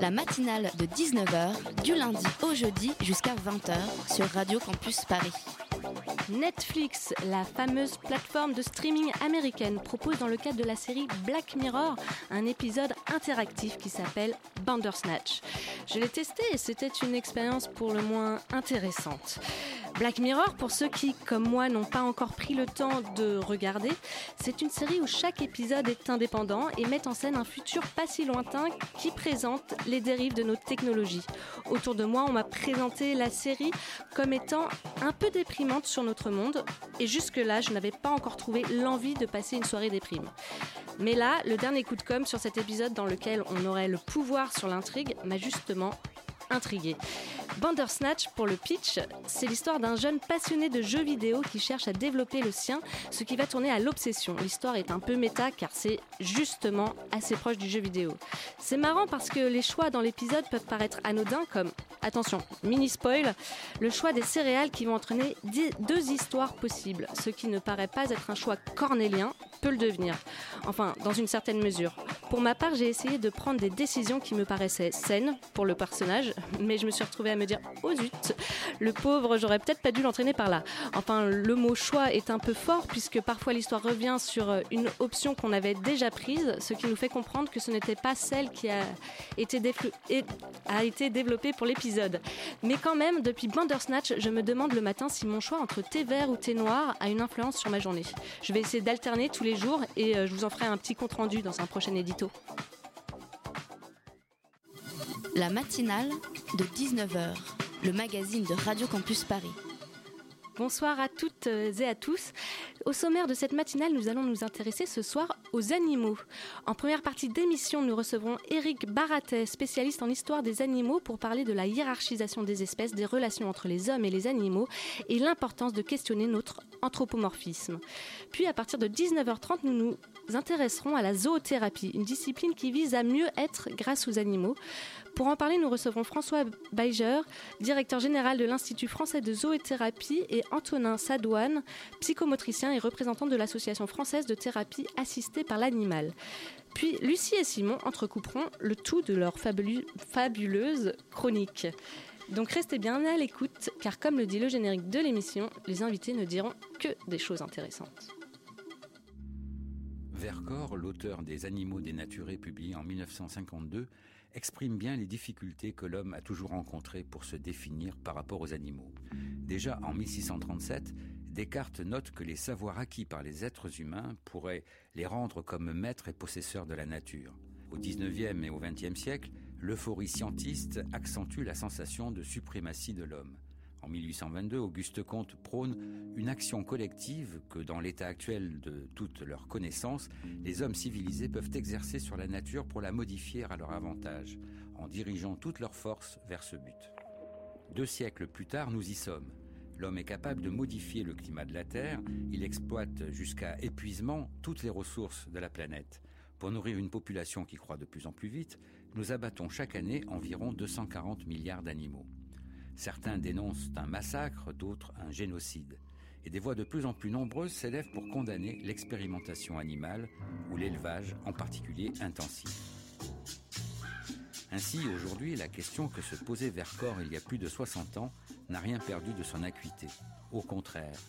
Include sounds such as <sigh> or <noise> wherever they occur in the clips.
La matinale de 19h, du lundi au jeudi jusqu'à 20h sur Radio Campus Paris. Netflix, la fameuse plateforme de streaming américaine, propose dans le cadre de la série Black Mirror un épisode interactif qui s'appelle Bandersnatch. Je l'ai testé et c'était une expérience pour le moins intéressante. Black Mirror, pour ceux qui, comme moi, n'ont pas encore pris le temps de regarder, c'est une série où chaque épisode est indépendant et met en scène un futur pas si lointain qui présente les dérives de nos technologies. Autour de moi, on m'a présenté la série comme étant un peu déprimante sur notre monde et jusque-là, je n'avais pas encore trouvé l'envie de passer une soirée déprime. Mais là, le dernier coup de com' sur cet épisode dans lequel on aurait le pouvoir sur l'intrigue m'a justement intrigué. Bandersnatch, pour le pitch, c'est l'histoire d'un jeune passionné de jeux vidéo qui cherche à développer le sien, ce qui va tourner à l'obsession. L'histoire est un peu méta car c'est justement assez proche du jeu vidéo. C'est marrant parce que les choix dans l'épisode peuvent paraître anodins comme, attention, mini spoil, le choix des céréales qui vont entraîner deux histoires possibles. Ce qui ne paraît pas être un choix cornélien peut le devenir. Enfin, dans une certaine mesure. Pour ma part, j'ai essayé de prendre des décisions qui me paraissaient saines pour le personnage, mais je me suis retrouvée à me dire oh zut, le pauvre, j'aurais peut-être pas dû l'entraîner par là. Enfin, le mot choix est un peu fort puisque parfois l'histoire revient sur euh, une option qu'on avait déjà prise, ce qui nous fait comprendre que ce n'était pas celle qui a été, développée pour l'épisode. Mais quand même, depuis Bandersnatch, je me demande le matin si mon choix entre thé vert ou thé noir a une influence sur ma journée. Je vais essayer d'alterner tous les jours et euh, je vous en ferai un petit compte rendu dans un prochain édito. La matinale de 19h, le magazine de Radio Campus Paris. Bonsoir à toutes euh, et à tous. Au sommaire de cette matinale, nous allons nous intéresser ce soir aux animaux. En première partie d'émission, nous recevrons Eric Baratet, spécialiste en histoire des animaux, pour parler de la hiérarchisation des espèces, des relations entre les hommes et les animaux et l'importance de questionner notre anthropomorphisme. Puis à partir de 19h30, nous nous intéresserons à la zoothérapie, une discipline qui vise à mieux être grâce aux animaux. Pour en parler, nous recevrons François Beiger, directeur général de l'Institut français de zoothérapie, et Antonin Sadouane, psychomotricien et représentant de l'Association française de thérapie assistée par l'animal. Puis Lucie et Simon entrecouperont le tout de leur fabuleuse chronique. Donc restez bien à l'écoute, car comme le dit le générique de l'émission, les invités ne diront que des choses intéressantes. Vercors, l'auteur des Animaux dénaturés publié en 1952, exprime bien les difficultés que l'homme a toujours rencontrées pour se définir par rapport aux animaux. Déjà en 1637, Descartes note que les savoirs acquis par les êtres humains pourraient les rendre comme maîtres et possesseurs de la nature. Au XIXe et au XXe siècle, l'euphorie scientiste accentue la sensation de suprématie de l'homme. En 1822, Auguste Comte prône une action collective que, dans l'état actuel de toute leur connaissance, les hommes civilisés peuvent exercer sur la nature pour la modifier à leur avantage, en dirigeant toutes leurs forces vers ce but. Deux siècles plus tard, nous y sommes. L'homme est capable de modifier le climat de la Terre, il exploite jusqu'à épuisement toutes les ressources de la planète. Pour nourrir une population qui croît de plus en plus vite, nous abattons chaque année environ 240 milliards d'animaux. Certains dénoncent un massacre, d'autres un génocide. Et des voix de plus en plus nombreuses s'élèvent pour condamner l'expérimentation animale ou l'élevage en particulier intensif. Ainsi, aujourd'hui, la question que se posait Vercors il y a plus de 60 ans n'a rien perdu de son acuité. Au contraire,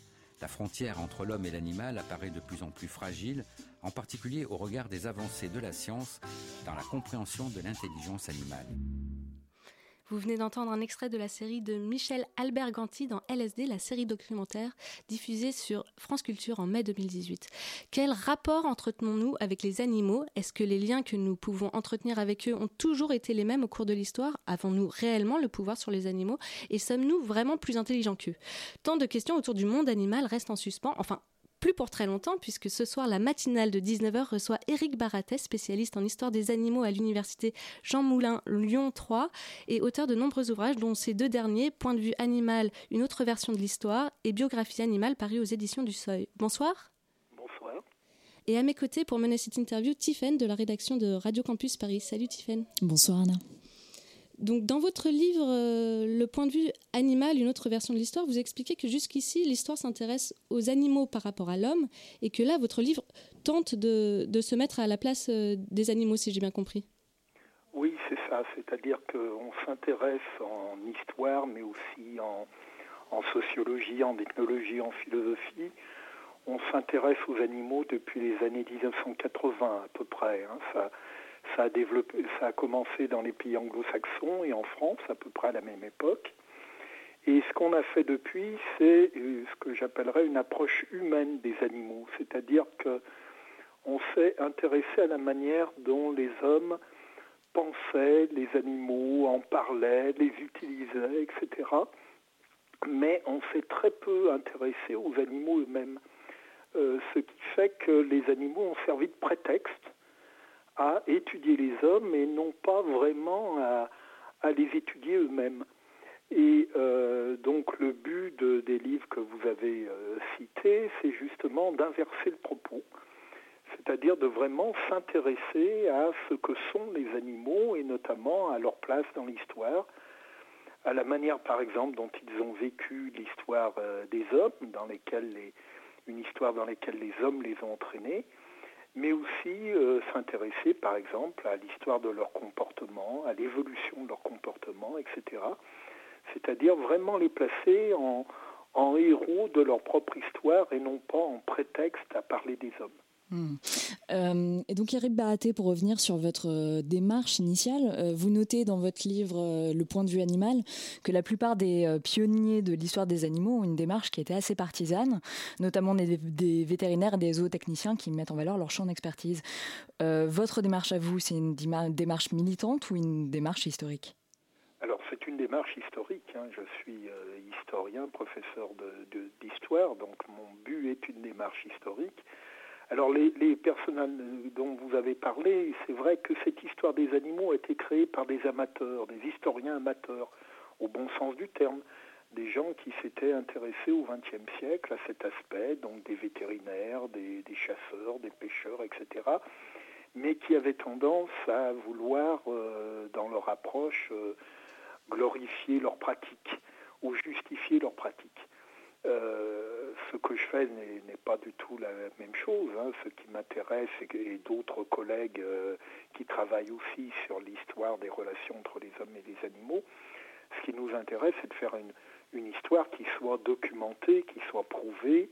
la frontière entre l'homme et l'animal apparaît de plus en plus fragile, en particulier au regard des avancées de la science dans la compréhension de l'intelligence animale. Vous venez d'entendre un extrait de la série de Michel Albert-Ganti dans LSD, la série documentaire diffusée sur France Culture en mai 2018. Quel rapport entretenons-nous avec les animaux? Est-ce que les liens que nous pouvons entretenir avec eux ont toujours été les mêmes au cours de l'histoire? Avons-nous réellement le pouvoir sur les animaux? Et sommes-nous vraiment plus intelligents qu'eux? Tant de questions autour du monde animal restent en suspens, enfin plus pour très longtemps, puisque ce soir, la matinale de 19h reçoit Éric Baratet, spécialiste en histoire des animaux à l'université Jean Moulin Lyon 3 et auteur de nombreux ouvrages, dont ces deux derniers, Point de vue animal, une autre version de l'histoire, et Biographie animale, paru aux éditions du Seuil. Bonsoir. Bonsoir. Et à mes côtés, pour mener cette interview, Tiffaine de la rédaction de Radio Campus Paris. Salut Tiffaine. Bonsoir Anna. Donc, dans votre livre euh, Le point de vue animal, une autre version de l'histoire, vous expliquez que jusqu'ici, l'histoire s'intéresse aux animaux par rapport à l'homme, et que là, votre livre tente de, se mettre à la place euh, des animaux, si j'ai bien compris. Oui, c'est ça. C'est-à-dire qu'on s'intéresse en histoire, mais aussi en, sociologie, en ethnologie, en philosophie. On s'intéresse aux animaux depuis les années 1980 à peu près. Hein. Ça a, développé, ça a commencé dans les pays anglo-saxons et en France à peu près à la même époque. Et ce qu'on a fait depuis, c'est euh, ce que j'appellerais une approche humaine des animaux, c'est-à-dire que on s'est intéressé à la manière dont les hommes pensaient les animaux, en parlaient, les utilisaient, etc. Mais on s'est très peu intéressé aux animaux eux-mêmes, euh, ce qui fait que les animaux ont servi de prétexte à étudier les hommes et non pas vraiment à, les étudier eux-mêmes. Et euh, donc le but des livres que vous avez euh, cités, c'est justement d'inverser le propos, c'est-à-dire de vraiment s'intéresser à ce que sont les animaux et notamment à leur place dans l'histoire, à la manière par exemple dont ils ont vécu l'histoire euh, des hommes, dans lesquels une histoire dans laquelle les hommes les ont entraînés, mais aussi euh, s'intéresser par exemple à l'histoire de leur comportement, à l'évolution de leur comportement, etc. C'est-à-dire vraiment les placer en, en héros de leur propre histoire et non pas en prétexte à parler des hommes. Hmm. Euh, et donc Eric Baraté, pour revenir sur votre euh, démarche initiale, euh, vous notez dans votre livre Le point de vue animal que la plupart des pionniers de l'histoire des animaux ont une démarche qui était assez partisane, notamment des, vétérinaires et des zootechniciens qui mettent en valeur leur champ d'expertise. votre démarche à vous, c'est une démarche militante ou une démarche historique? Alors c'est une démarche historique. Hein. Je suis historien, professeur d'histoire, donc mon but est une démarche historique. Alors les, les personnes dont vous avez parlé, c'est vrai que cette histoire des animaux a été créée par des amateurs, des historiens amateurs, au bon sens du terme, des gens qui s'étaient intéressés au XXe siècle à cet aspect, donc des vétérinaires, des, chasseurs, des pêcheurs, etc., mais qui avaient tendance à vouloir, euh, dans leur approche, euh, glorifier leurs pratiques ou justifier leurs pratiques. Euh, ce que je fais n'est pas du tout la même chose. Hein. Ce qui m'intéresse, et d'autres collègues euh, qui travaillent aussi sur l'histoire des relations entre les hommes et les animaux, ce qui nous intéresse, c'est de faire une, histoire qui soit documentée, qui soit prouvée,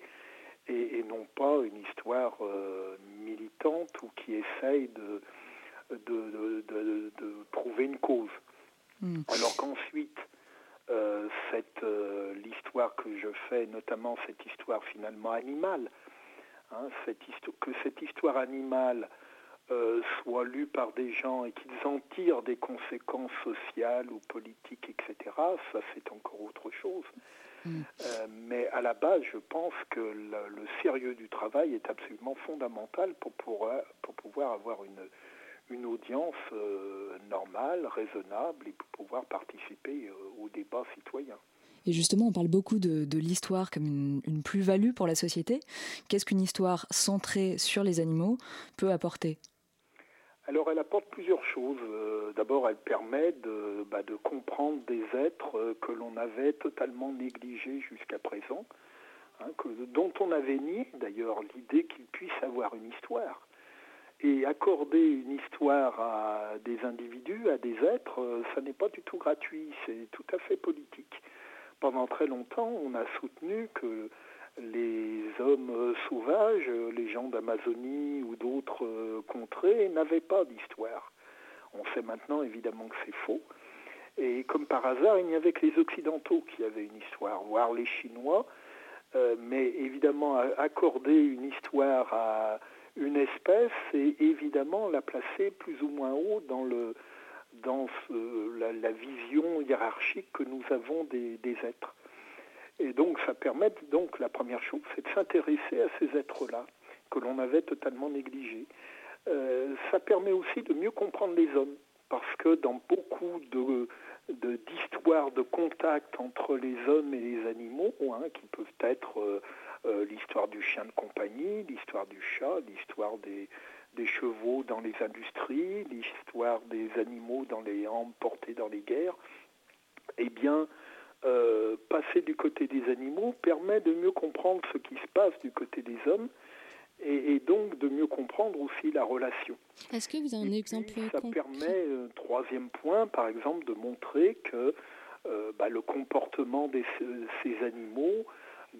et, non pas une histoire euh, militante ou qui essaye de, de, prouver une cause. Hmm. Alors qu'ensuite, euh, cette euh, l'histoire que je fais, notamment cette histoire finalement animale, hein, cette que cette histoire animale euh, soit lue par des gens et qu'ils en tirent des conséquences sociales ou politiques, etc., ça c'est encore autre chose. Mm. mais à la base, je pense que le, sérieux du travail est absolument fondamental pour, pour, pour pouvoir avoir une, une audience euh, normale, raisonnable, et pour pouvoir participer euh, au débat citoyen. Et justement, on parle beaucoup de, l'histoire comme une, plus-value pour la société. Qu'est-ce qu'une histoire centrée sur les animaux peut apporter? Alors elle apporte plusieurs choses. Euh, d'abord, elle permet de, bah, de, comprendre des êtres que l'on avait totalement négligés jusqu'à présent, hein, que, dont on avait nié d'ailleurs l'idée qu'ils puissent avoir une histoire. Et accorder une histoire à des individus, à des êtres, euh, ça n'est pas du tout gratuit, c'est tout à fait politique. Pendant très longtemps, on a soutenu que les hommes sauvages, les gens d'Amazonie ou d'autres euh, contrées n'avaient pas d'histoire. On sait maintenant évidemment que c'est faux. Et comme par hasard, il n'y avait que les Occidentaux qui avaient une histoire, voire les Chinois. Euh, mais évidemment, accorder une histoire à une espèce et évidemment la placer plus ou moins haut dans, la, vision hiérarchique que nous avons des, êtres. Et donc ça permet, donc la première chose, c'est de s'intéresser à ces êtres-là que l'on avait totalement négligés. Euh, ça permet aussi de mieux comprendre les hommes, parce que dans beaucoup de d'histoires de, contact entre les hommes et les animaux, hein, qui peuvent être euh, euh, l'histoire du chien de compagnie, l'histoire du chat, l'histoire des, des chevaux dans les industries, l'histoire des animaux dans les emportés dans les guerres, eh bien, euh, passer du côté des animaux permet de mieux comprendre ce qui se passe du côté des hommes et, donc de mieux comprendre aussi la relation. Est-ce que vous avez un exemple Ça permet, euh, troisième point, par exemple, de montrer que euh, bah, le comportement de ces animaux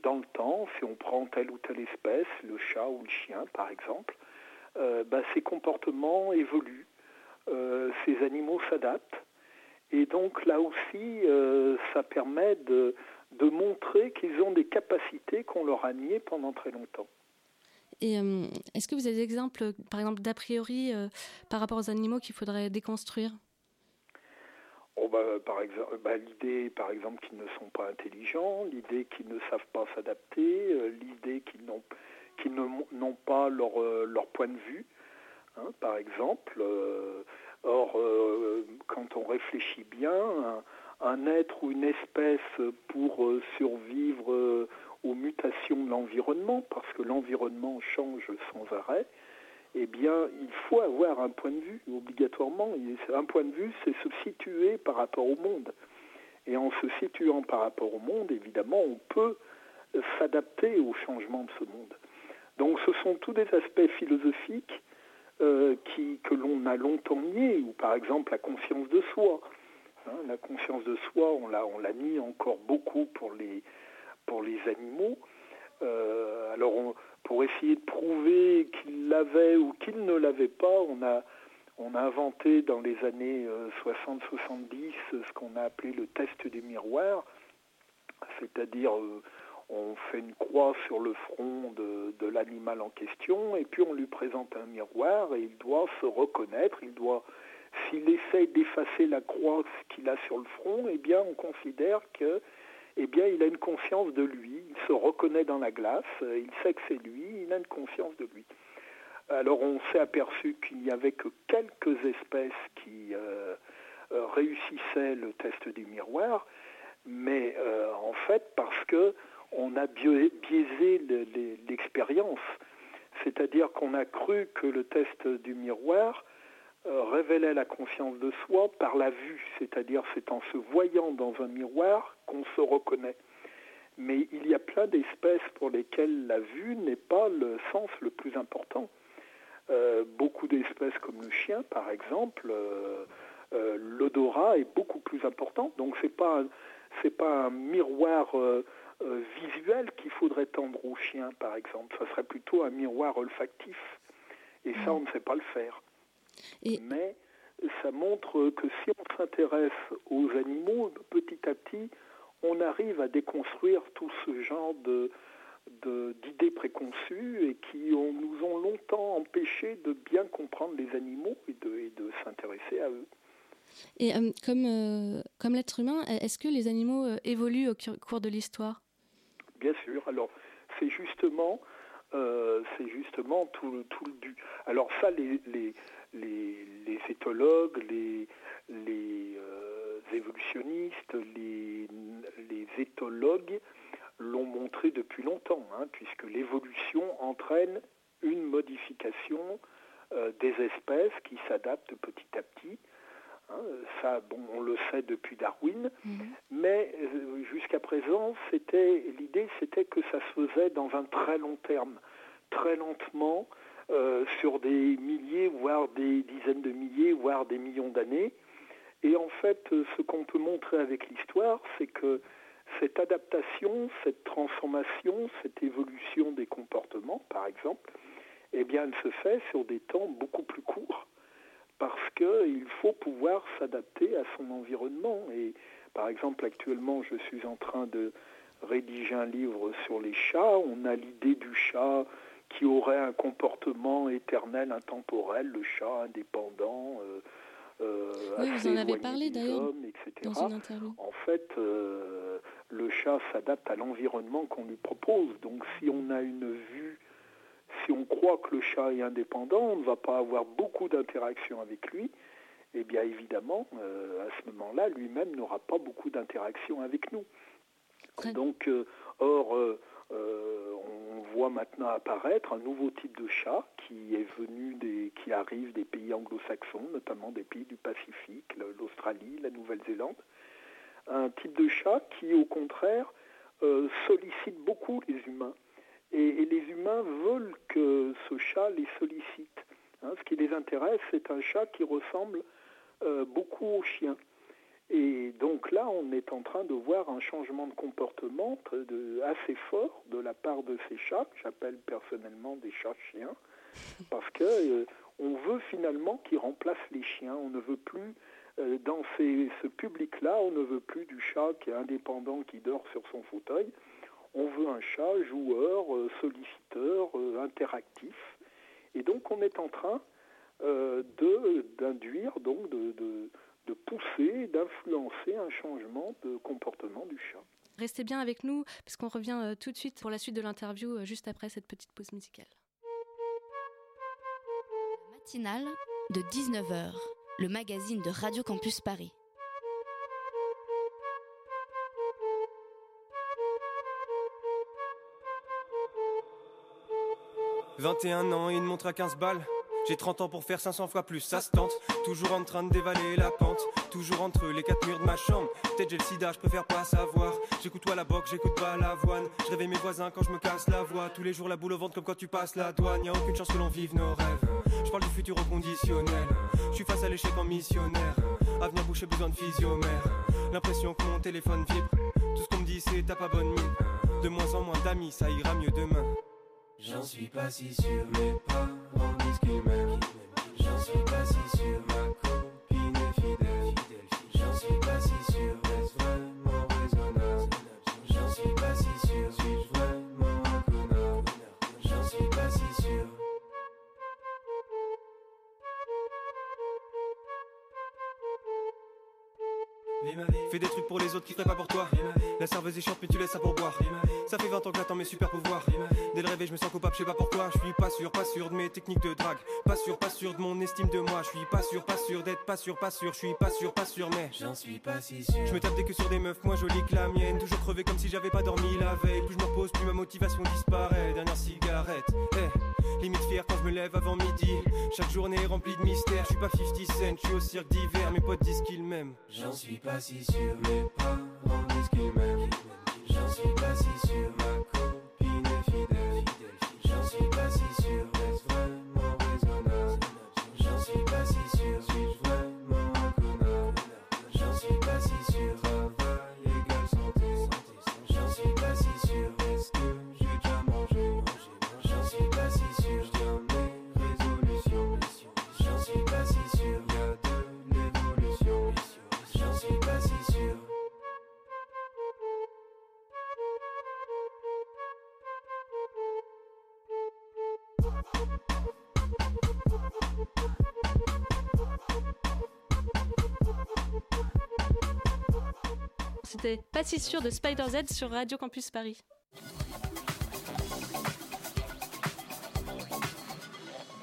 dans le temps, si on prend telle ou telle espèce, le chat ou le chien par exemple, bah, ces comportements évoluent, ces animaux s'adaptent et donc là aussi, euh, ça permet de, de montrer qu'ils ont des capacités qu'on leur a niées pendant très longtemps. Euh, est-ce que vous avez des exemples, par exemple, d'a priori euh, par rapport aux animaux qu'il faudrait déconstruire? Oh bah, par exemple, bah, l'idée, par exemple, qu'ils ne sont pas intelligents, l'idée qu'ils ne savent pas s'adapter, l'idée qu'ils n'ont qu'ils pas leur, point de vue. Hein, par exemple, Or, euh, quand on réfléchit bien, un, être ou une espèce pour euh, survivre euh, aux mutations de l'environnement, parce que l'environnement change sans arrêt, eh bien, il faut avoir un point de vue, obligatoirement. Un point de vue, c'est se situer par rapport au monde. Et en se situant par rapport au monde, évidemment, on peut s'adapter au changement de ce monde. Donc ce sont tous des aspects philosophiques euh, que l'on a longtemps nié, ou par exemple la conscience de soi. Hein, la conscience de soi, on l'a, on l'a encore beaucoup pour les, pour les animaux. Euh, alors, pour essayer de prouver qu'ils l'avaient ou qu'ils ne l'avaient pas, on a, on inventé dans les années 60-70 euh, ce qu'on a appelé le test du miroir, c'est-à-dire on fait une croix sur le front de, l'animal en question et puis on lui présente un miroir et il doit se reconnaître, il doit s'il essaie d'effacer la croix qu'il a sur le front, eh bien on considère que eh bien il a une conscience de lui, il se reconnaît dans la glace, il sait que c'est lui, il a une conscience de lui. Alors on s'est aperçu qu'il n'y avait que quelques espèces qui euh, euh, réussissaient le test du miroir, mais euh, en fait parce que on a biaisé l'expérience. C'est-à-dire qu'on a cru que le test du miroir euh, révélait la conscience de soi par la vue, c'est-à-dire c'est en se voyant dans un miroir qu'on se reconnaît. Mais il y a plein d'espèces pour lesquelles la vue n'est pas le sens le plus important. Euh, beaucoup d'espèces comme le chien, par exemple, euh, l'odorat est beaucoup plus important. Donc c'est pas c'est pas un miroir euh, visuel qu'il faudrait tendre au chien, par exemple. Ça serait plutôt un miroir olfactif. Et ça, on ne sait pas le faire. Mais ça montre que si on s'intéresse aux animaux, petit à petit, on arrive à déconstruire tout ce genre de, d'idées préconçues et qui nous ont longtemps empêché de bien comprendre les animaux et de, de s'intéresser à eux. Et euh, comme, euh, comme l'être humain, est-ce que les animaux évoluent au cours de l'histoire? Bien sûr. Alors, c'est justement, euh, c'est justement tout, tout le but. Alors ça, les, les, les, éthologues, les, les euh, évolutionnistes, les, les éthologues l'ont montré depuis longtemps, hein, puisque l'évolution entraîne une modification euh, des espèces qui s'adaptent petit à petit Hein, ça, bon, on le sait depuis Darwin, mhm. mais euh, jusqu'à présent, c'était l'idée, c'était que ça se faisait dans un très long terme, très lentement, euh, sur des milliers, voire des dizaines de milliers, voire des millions d'années. Et en fait, ce qu'on peut montrer avec l'histoire, c'est que cette adaptation, cette transformation, cette évolution des comportements, par exemple, eh bien, elle se fait sur des temps beaucoup plus courts parce qu'il faut pouvoir s'adapter à son environnement. Et par exemple, actuellement, je suis en train de rédiger un livre sur les chats. On a l'idée du chat qui aurait un comportement éternel, intemporel, le chat indépendant. Euh, euh, oui, vous en avez parlé d'ailleurs En fait, euh, le chat s'adapte à l'environnement qu'on lui propose. Donc si on a une vue, si on croit que le chat est indépendant, on ne va pas avoir beaucoup d'interaction avec lui. Et bien évidemment, euh, à ce moment-là, lui-même n'aura pas beaucoup d'interaction avec nous. Donc, euh, or, euh, on voit maintenant apparaître un nouveau type de chat qui est venu des, qui arrive des pays anglo-saxons, notamment des pays du Pacifique, l'Australie, la Nouvelle-Zélande, un type de chat qui, au contraire, euh, sollicite beaucoup les humains. Et, les humains veulent que ce chat les sollicite. Hein. ce qui les intéresse, c'est un chat qui ressemble euh, beaucoup au chien. Et donc là, on est en train de voir un changement de comportement assez fort de la part de ces chats, que j'appelle personnellement des chats-chiens, <laughs> parce que euh, on veut finalement qu'ils remplacent les chiens. On ne veut plus euh, dans ce public-là, on ne veut plus du chat qui est indépendant, qui dort sur son fauteuil. On veut un chat joueur, euh, solliciteur, interactif. Et donc on est en train d'induire, donc de, de pousser, d'influencer un changement de comportement du chat. Restez bien avec nous, parce qu'on revient tout de suite pour la suite de l'interview, juste après cette petite pause musicale. Matinale de 19h le magazine de Radio Campus Paris. « 21 ans et une montre à 15 balles j'ai 30 ans pour faire 500 fois plus, ça se tente. Toujours en train de dévaler la pente. Toujours entre les quatre murs de ma chambre. Peut-être j'ai le sida, je préfère pas savoir. J'écoute toi la boxe, j'écoute pas l'avoine. Je réveille mes voisins quand je me casse la voix. Tous les jours la boule au ventre comme quand tu passes la douane. Y a aucune chance que l'on vive nos rêves. Je parle du futur au conditionnel. Je suis face à l'échec en missionnaire. Avenir boucher, besoin de physiomère. L'impression que mon téléphone vibre. Tout ce qu'on me dit c'est t'as pas bonne mine. De moins en moins d'amis, ça ira mieux demain. J'en suis pas si sûr, mais pas J'en suis pas si sûr, ma copine est fidèle. J'en suis pas si sûr, est-ce vraiment Fais des trucs pour les autres qui feraient pas pour toi. La serveuse est chiante, mais tu laisses ça pour boire. Ça fait 20 ans que j'attends mes super pouvoirs. Dès le réveil, je me sens coupable, je sais pas pourquoi. Je suis pas sûr, pas sûr de mes techniques de drague. Pas sûr, pas sûr de mon estime de moi. Je suis pas sûr, pas sûr d'être pas sûr, pas sûr. Je suis pas sûr, pas sûr, mais j'en suis pas si sûr. Je me tape des que sur des meufs, moi jolies que la mienne. Toujours crevé comme si j'avais pas dormi la veille. Plus je me repose, plus ma motivation disparaît. Dernière cigarette, eh. Limite fier quand je me lève avant midi. Chaque journée remplie de mystères. Je suis pas 50 cent, je suis au cirque d'hiver. Mes potes disent qu'ils m'aiment. J'en suis pas si sûr, mes parents disent qu'ils m'aiment. J'en suis pas si sûr, ma copine fidèle. J'en suis pas si sûr, est-ce vraiment raisonnable? J'en suis pas si sûr, suis-je vraiment un connard? J'en suis pas si sûr, C'était pas si sûr de Spider Z sur Radio Campus Paris.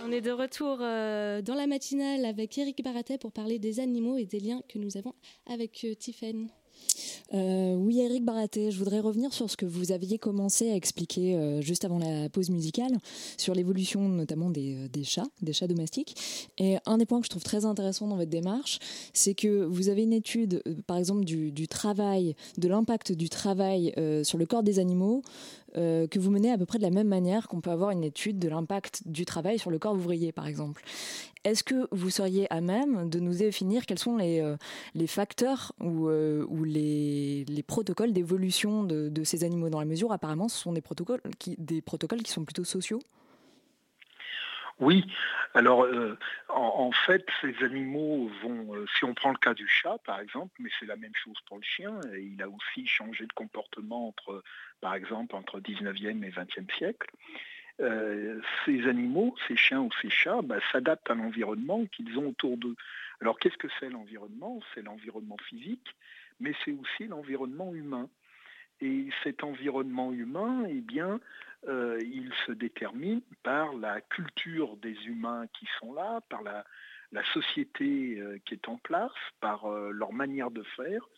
On est de retour euh, dans la matinale avec Eric Baratet pour parler des animaux et des liens que nous avons avec euh. Euh, oui, Eric Baraté, je voudrais revenir sur ce que vous aviez commencé à expliquer euh, juste avant la pause musicale, sur l'évolution notamment des, euh, des, chats, des chats domestiques. Et un des points que je trouve très intéressant dans votre démarche, c'est que vous avez une étude, par exemple, du travail, de l'impact du travail sur le corps des animaux, que vous menez à peu près de la même manière qu'on peut avoir une étude de l'impact du travail sur le corps ouvrier, par exemple. Est-ce que vous seriez à même de nous définir quels sont les, euh, facteurs ou, euh, les, protocoles d'évolution de, de, ces animaux dans la mesure? Apparemment ce sont des protocoles qui, des protocoles qui sont plutôt sociaux oui, alors euh, en, fait, ces animaux vont, euh, si on prend le cas du chat par exemple, mais c'est la même chose pour le chien, il a aussi changé de comportement entre, par exemple, entre 19e et 20e siècle. Euh, ces animaux, ces chiens ou ces chats, bah, s'adaptent à l'environnement qu'ils ont autour d'eux. Alors qu'est-ce que c'est l'environnement? C'est l'environnement physique, mais c'est aussi l'environnement humain. Et cet environnement humain, eh bien, euh, il se détermine par la culture des humains qui sont là, par la, société euh, qui est en place, par euh, leur manière de faire.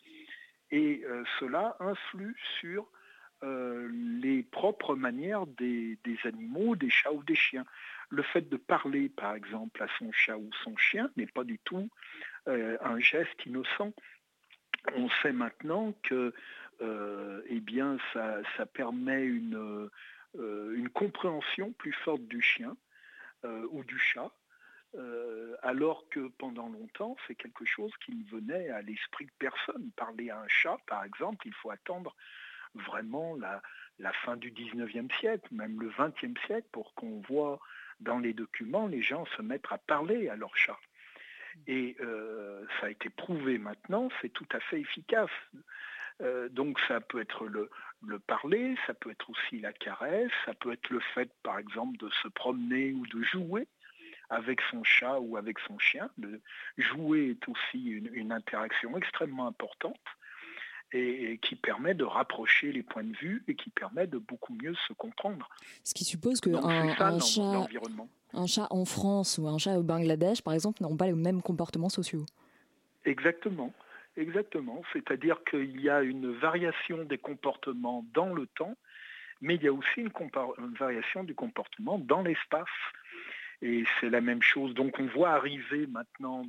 Et cela influe sur les propres manières des, animaux, des chats ou des chiens. Le fait de parler, par exemple, à son chat ou son chien n'est pas du tout un geste innocent. On sait maintenant que eh bien, ça, permet une, une compréhension plus forte du chien euh, ou du chat, euh, alors que pendant longtemps, c'est quelque chose qui ne venait à l'esprit de personne. Parler à un chat, par exemple, il faut attendre vraiment la, fin du 19e siècle, même le 20e siècle, pour qu'on voit dans les documents les gens se mettre à parler à leur chat. Et ça a été prouvé maintenant, c'est tout à fait efficace. Euh, donc ça peut être le, parler, ça peut être aussi la caresse, ça peut être le fait par exemple de se promener ou de jouer avec son chat ou avec son chien. Le jouer est aussi une, interaction extrêmement importante et, qui permet de rapprocher les points de vue et qui permet de beaucoup mieux se comprendre. Ce qui suppose qu'un un chat, un chat en France ou un chat au Bangladesh, par exemple, n'ont pas les mêmes comportements sociaux. Exactement. Exactement, c'est-à-dire qu'il y a une variation des comportements dans le temps, mais il y a aussi une, variation du comportement dans l'espace. Et c'est la même chose. Donc on voit arriver maintenant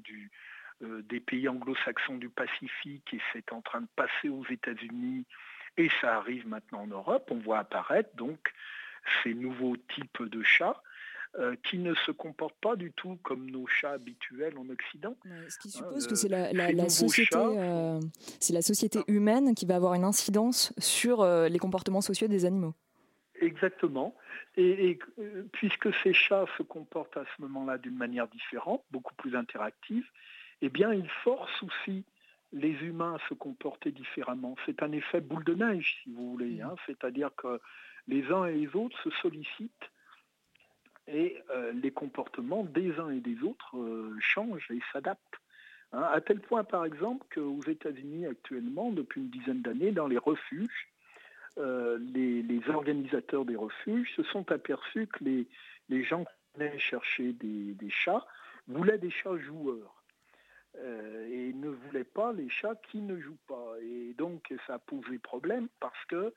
euh, des pays anglo-saxons du Pacifique et c'est en train de passer aux États-Unis et ça arrive maintenant en Europe. On voit apparaître donc ces nouveaux types de chats euh, qui ne se comportent pas du tout comme nos chats habituels en Occident. ce qui suppose que c'est la, société, euh, c'est la société humaine qui va avoir une incidence sur euh, les comportements sociaux des animaux. Exactement. Et, puisque ces chats se comportent à ce moment-là d'une manière différente, beaucoup plus interactive, eh bien, ils forcent aussi les humains à se comporter différemment. C'est un effet boule de neige, si vous voulez. Hein. C'est-à-dire que les uns et les autres se sollicitent et euh, les comportements des uns et des autres euh, changent et s'adaptent. Hein, à tel point, par exemple, qu'aux États-Unis actuellement, depuis une dizaine d'années, dans les refuges, euh, les, organisateurs des refuges se sont aperçus que les, gens qui venaient chercher des, chats voulaient des chats joueurs. et ne voulaient pas les chats qui ne jouent pas. Et donc ça a posé problème parce que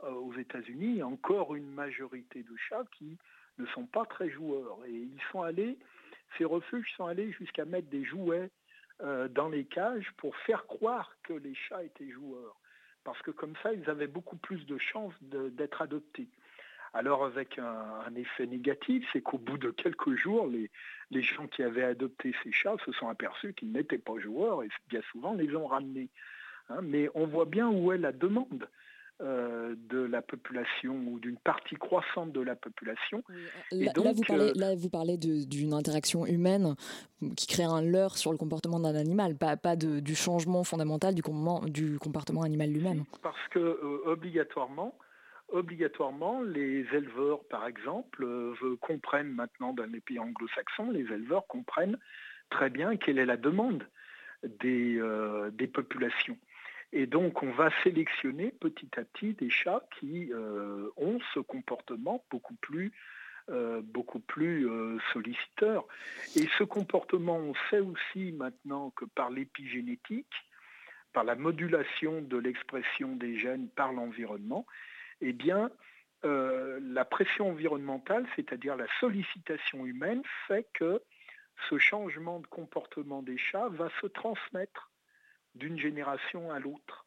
aux États-Unis, il y a encore une majorité de chats qui ne sont pas très joueurs. Et ils sont allés, ces refuges sont allés jusqu'à mettre des jouets euh, dans les cages pour faire croire que les chats étaient joueurs. Parce que comme ça, ils avaient beaucoup plus de chances d'être adoptés. Alors avec un, effet négatif, c'est qu'au bout de quelques jours, les, gens qui avaient adopté ces chats se sont aperçus qu'ils n'étaient pas joueurs et bien souvent les ont ramenés. Hein. mais on voit bien où est la demande. Euh, de la population ou d'une partie croissante de la population. Là, vous parlez, euh, là, vous parlez d'une interaction humaine qui crée un leurre sur le comportement d'un animal, pas, pas de, du changement fondamental du, du comportement animal lui-même. Parce que euh, obligatoirement, obligatoirement, les éleveurs, par exemple, comprennent maintenant dans les pays anglo-saxons, les éleveurs comprennent très bien quelle est la demande des, des populations. Et donc, on va sélectionner petit à petit des chats qui euh, ont ce comportement beaucoup plus, euh, beaucoup plus euh, solliciteur. Et ce comportement, on sait aussi maintenant que par l'épigénétique, par la modulation de l'expression des gènes par l'environnement, eh bien, la pression environnementale, c'est-à-dire la sollicitation humaine, fait que ce changement de comportement des chats va se transmettre d'une génération à l'autre.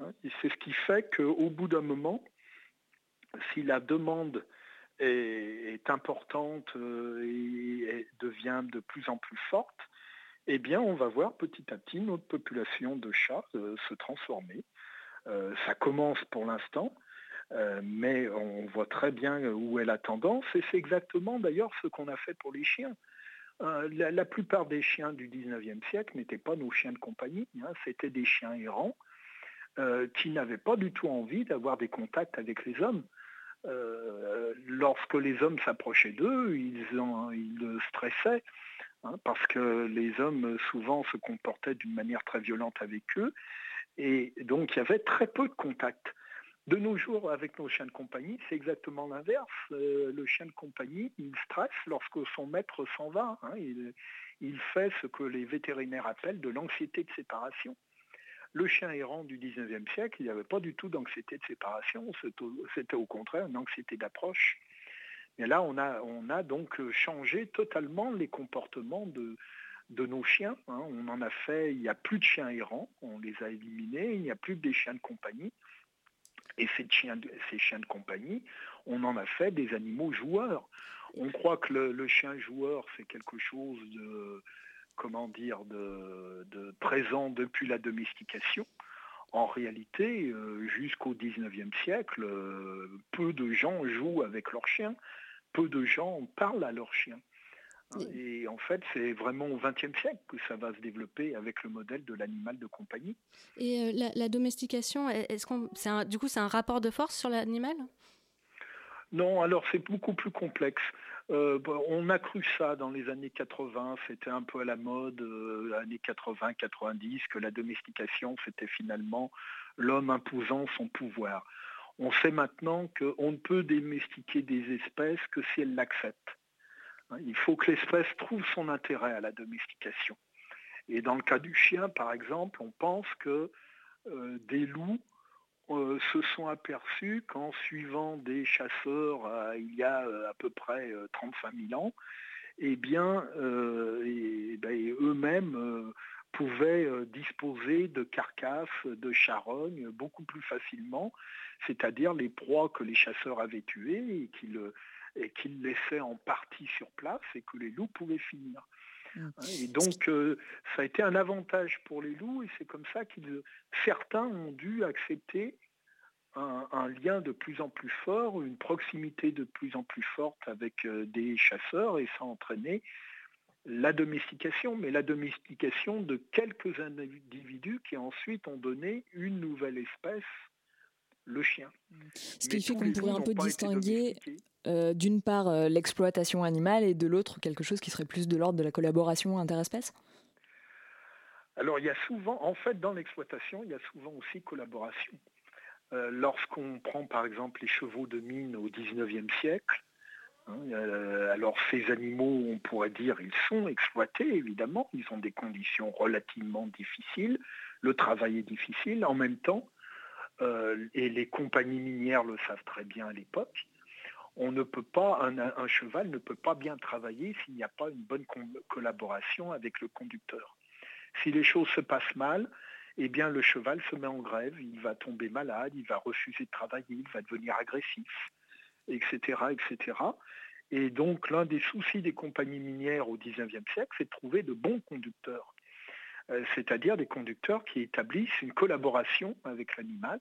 Hein. c'est ce qui fait qu'au bout d'un moment, si la demande est, importante euh, et, devient de plus en plus forte, eh bien, on va voir petit à petit notre population de chats euh, se transformer. Euh, ça commence pour l'instant, mais on voit très bien où est la tendance, et c'est exactement d'ailleurs ce qu'on a fait pour les chiens. Euh, la, plupart des chiens du 19e siècle n'étaient pas nos chiens de compagnie, hein. c'était des chiens errants euh, qui n'avaient pas du tout envie d'avoir des contacts avec les hommes. Euh, lorsque les hommes s'approchaient d'eux, ils, stressaient, hein, parce que les hommes souvent se comportaient d'une manière très violente avec eux, et donc il y avait très peu de contacts. De nos jours, avec nos chiens de compagnie, c'est exactement l'inverse. Euh, le chien de compagnie, il stresse lorsque son maître s'en va. hein. Il, fait ce que les vétérinaires appellent de l'anxiété de séparation. Le chien errant du 19e siècle, il n'y avait pas du tout d'anxiété de séparation, c'était au- contraire une anxiété d'approche. Mais là, on a, on a donc changé totalement les comportements de, de nos chiens. hein. On en a fait, il n'y a plus de chiens errants, on les a éliminés, il n'y a plus que des chiens de compagnie. Et ces chiens, de, compagnie, on en a fait des animaux joueurs. On croit que le, le chien joueur, c'est quelque chose de, comment dire, de, de présent depuis la domestication. En réalité, euh, jusqu'au 19e siècle, euh, peu de gens jouent avec leurs chiens, peu de gens parlent à leurs chiens. Et en fait, c'est vraiment au XXe siècle que ça va se développer avec le modèle de l'animal de compagnie. Et euh, la, la domestication, est-ce qu'on, c'est un- du coup, c'est un rapport de force sur l'animal? Non, alors c'est beaucoup plus complexe. Euh, bon, on a cru ça dans les années 80, c'était un peu à la mode, euh, années 80-90, que la domestication, c'était finalement l'homme imposant son pouvoir. On sait maintenant qu'on ne peut domestiquer des espèces que si elles l'acceptent. Hein, Il faut que l'espèce trouve son intérêt à la domestication. Et dans le cas du chien, par exemple, on pense que euh, des loups euh, se sont aperçus qu'en suivant des chasseurs euh, il y a à peu près euh, 35 000 ans, eh bien, et- ben, eux-mêmes pouvaient disposer de carcasses, de charognes beaucoup plus facilement, c'est-à-dire les proies que les chasseurs avaient tuées et qu'ils laissaient en partie sur place et que les loups pouvaient finir. Hein, Et donc, euh, ça a été un avantage pour les loups et c'est comme ça que certains ont dû accepter un, un lien de plus en plus fort, une proximité de plus en plus forte avec euh, des chasseurs et ça a entraîné la domestication, mais la domestication de quelques individus qui ensuite ont donné une nouvelle espèce, le chien. Ce qui fait qu'on pourrait un peu distinguer euh, d'une part euh, l'exploitation animale et de l'autre quelque chose qui serait plus de l'ordre de la collaboration interespèces Alors il y a souvent, en fait dans l'exploitation, il y a souvent aussi collaboration. Euh, Lorsqu'on prend par exemple les chevaux de mine au 19e siècle, hein, alors ces animaux, on pourrait dire, ils sont exploités évidemment, ils ont des conditions relativement difficiles, le travail est difficile, en même temps, euh, et les compagnies minières le savent très bien à l'époque, on ne peut pas, un, cheval ne peut pas bien travailler s'il n'y a pas une bonne collaboration avec le conducteur. Si les choses se passent mal, eh bien le cheval se met en grève, il va tomber malade, il va refuser de travailler, il va devenir agressif, etc., etc. Et donc l'un des soucis des compagnies minières au XIXe siècle, c'est de trouver de bons conducteurs, Euh, c'est-à-dire des conducteurs qui établissent une collaboration avec l'animal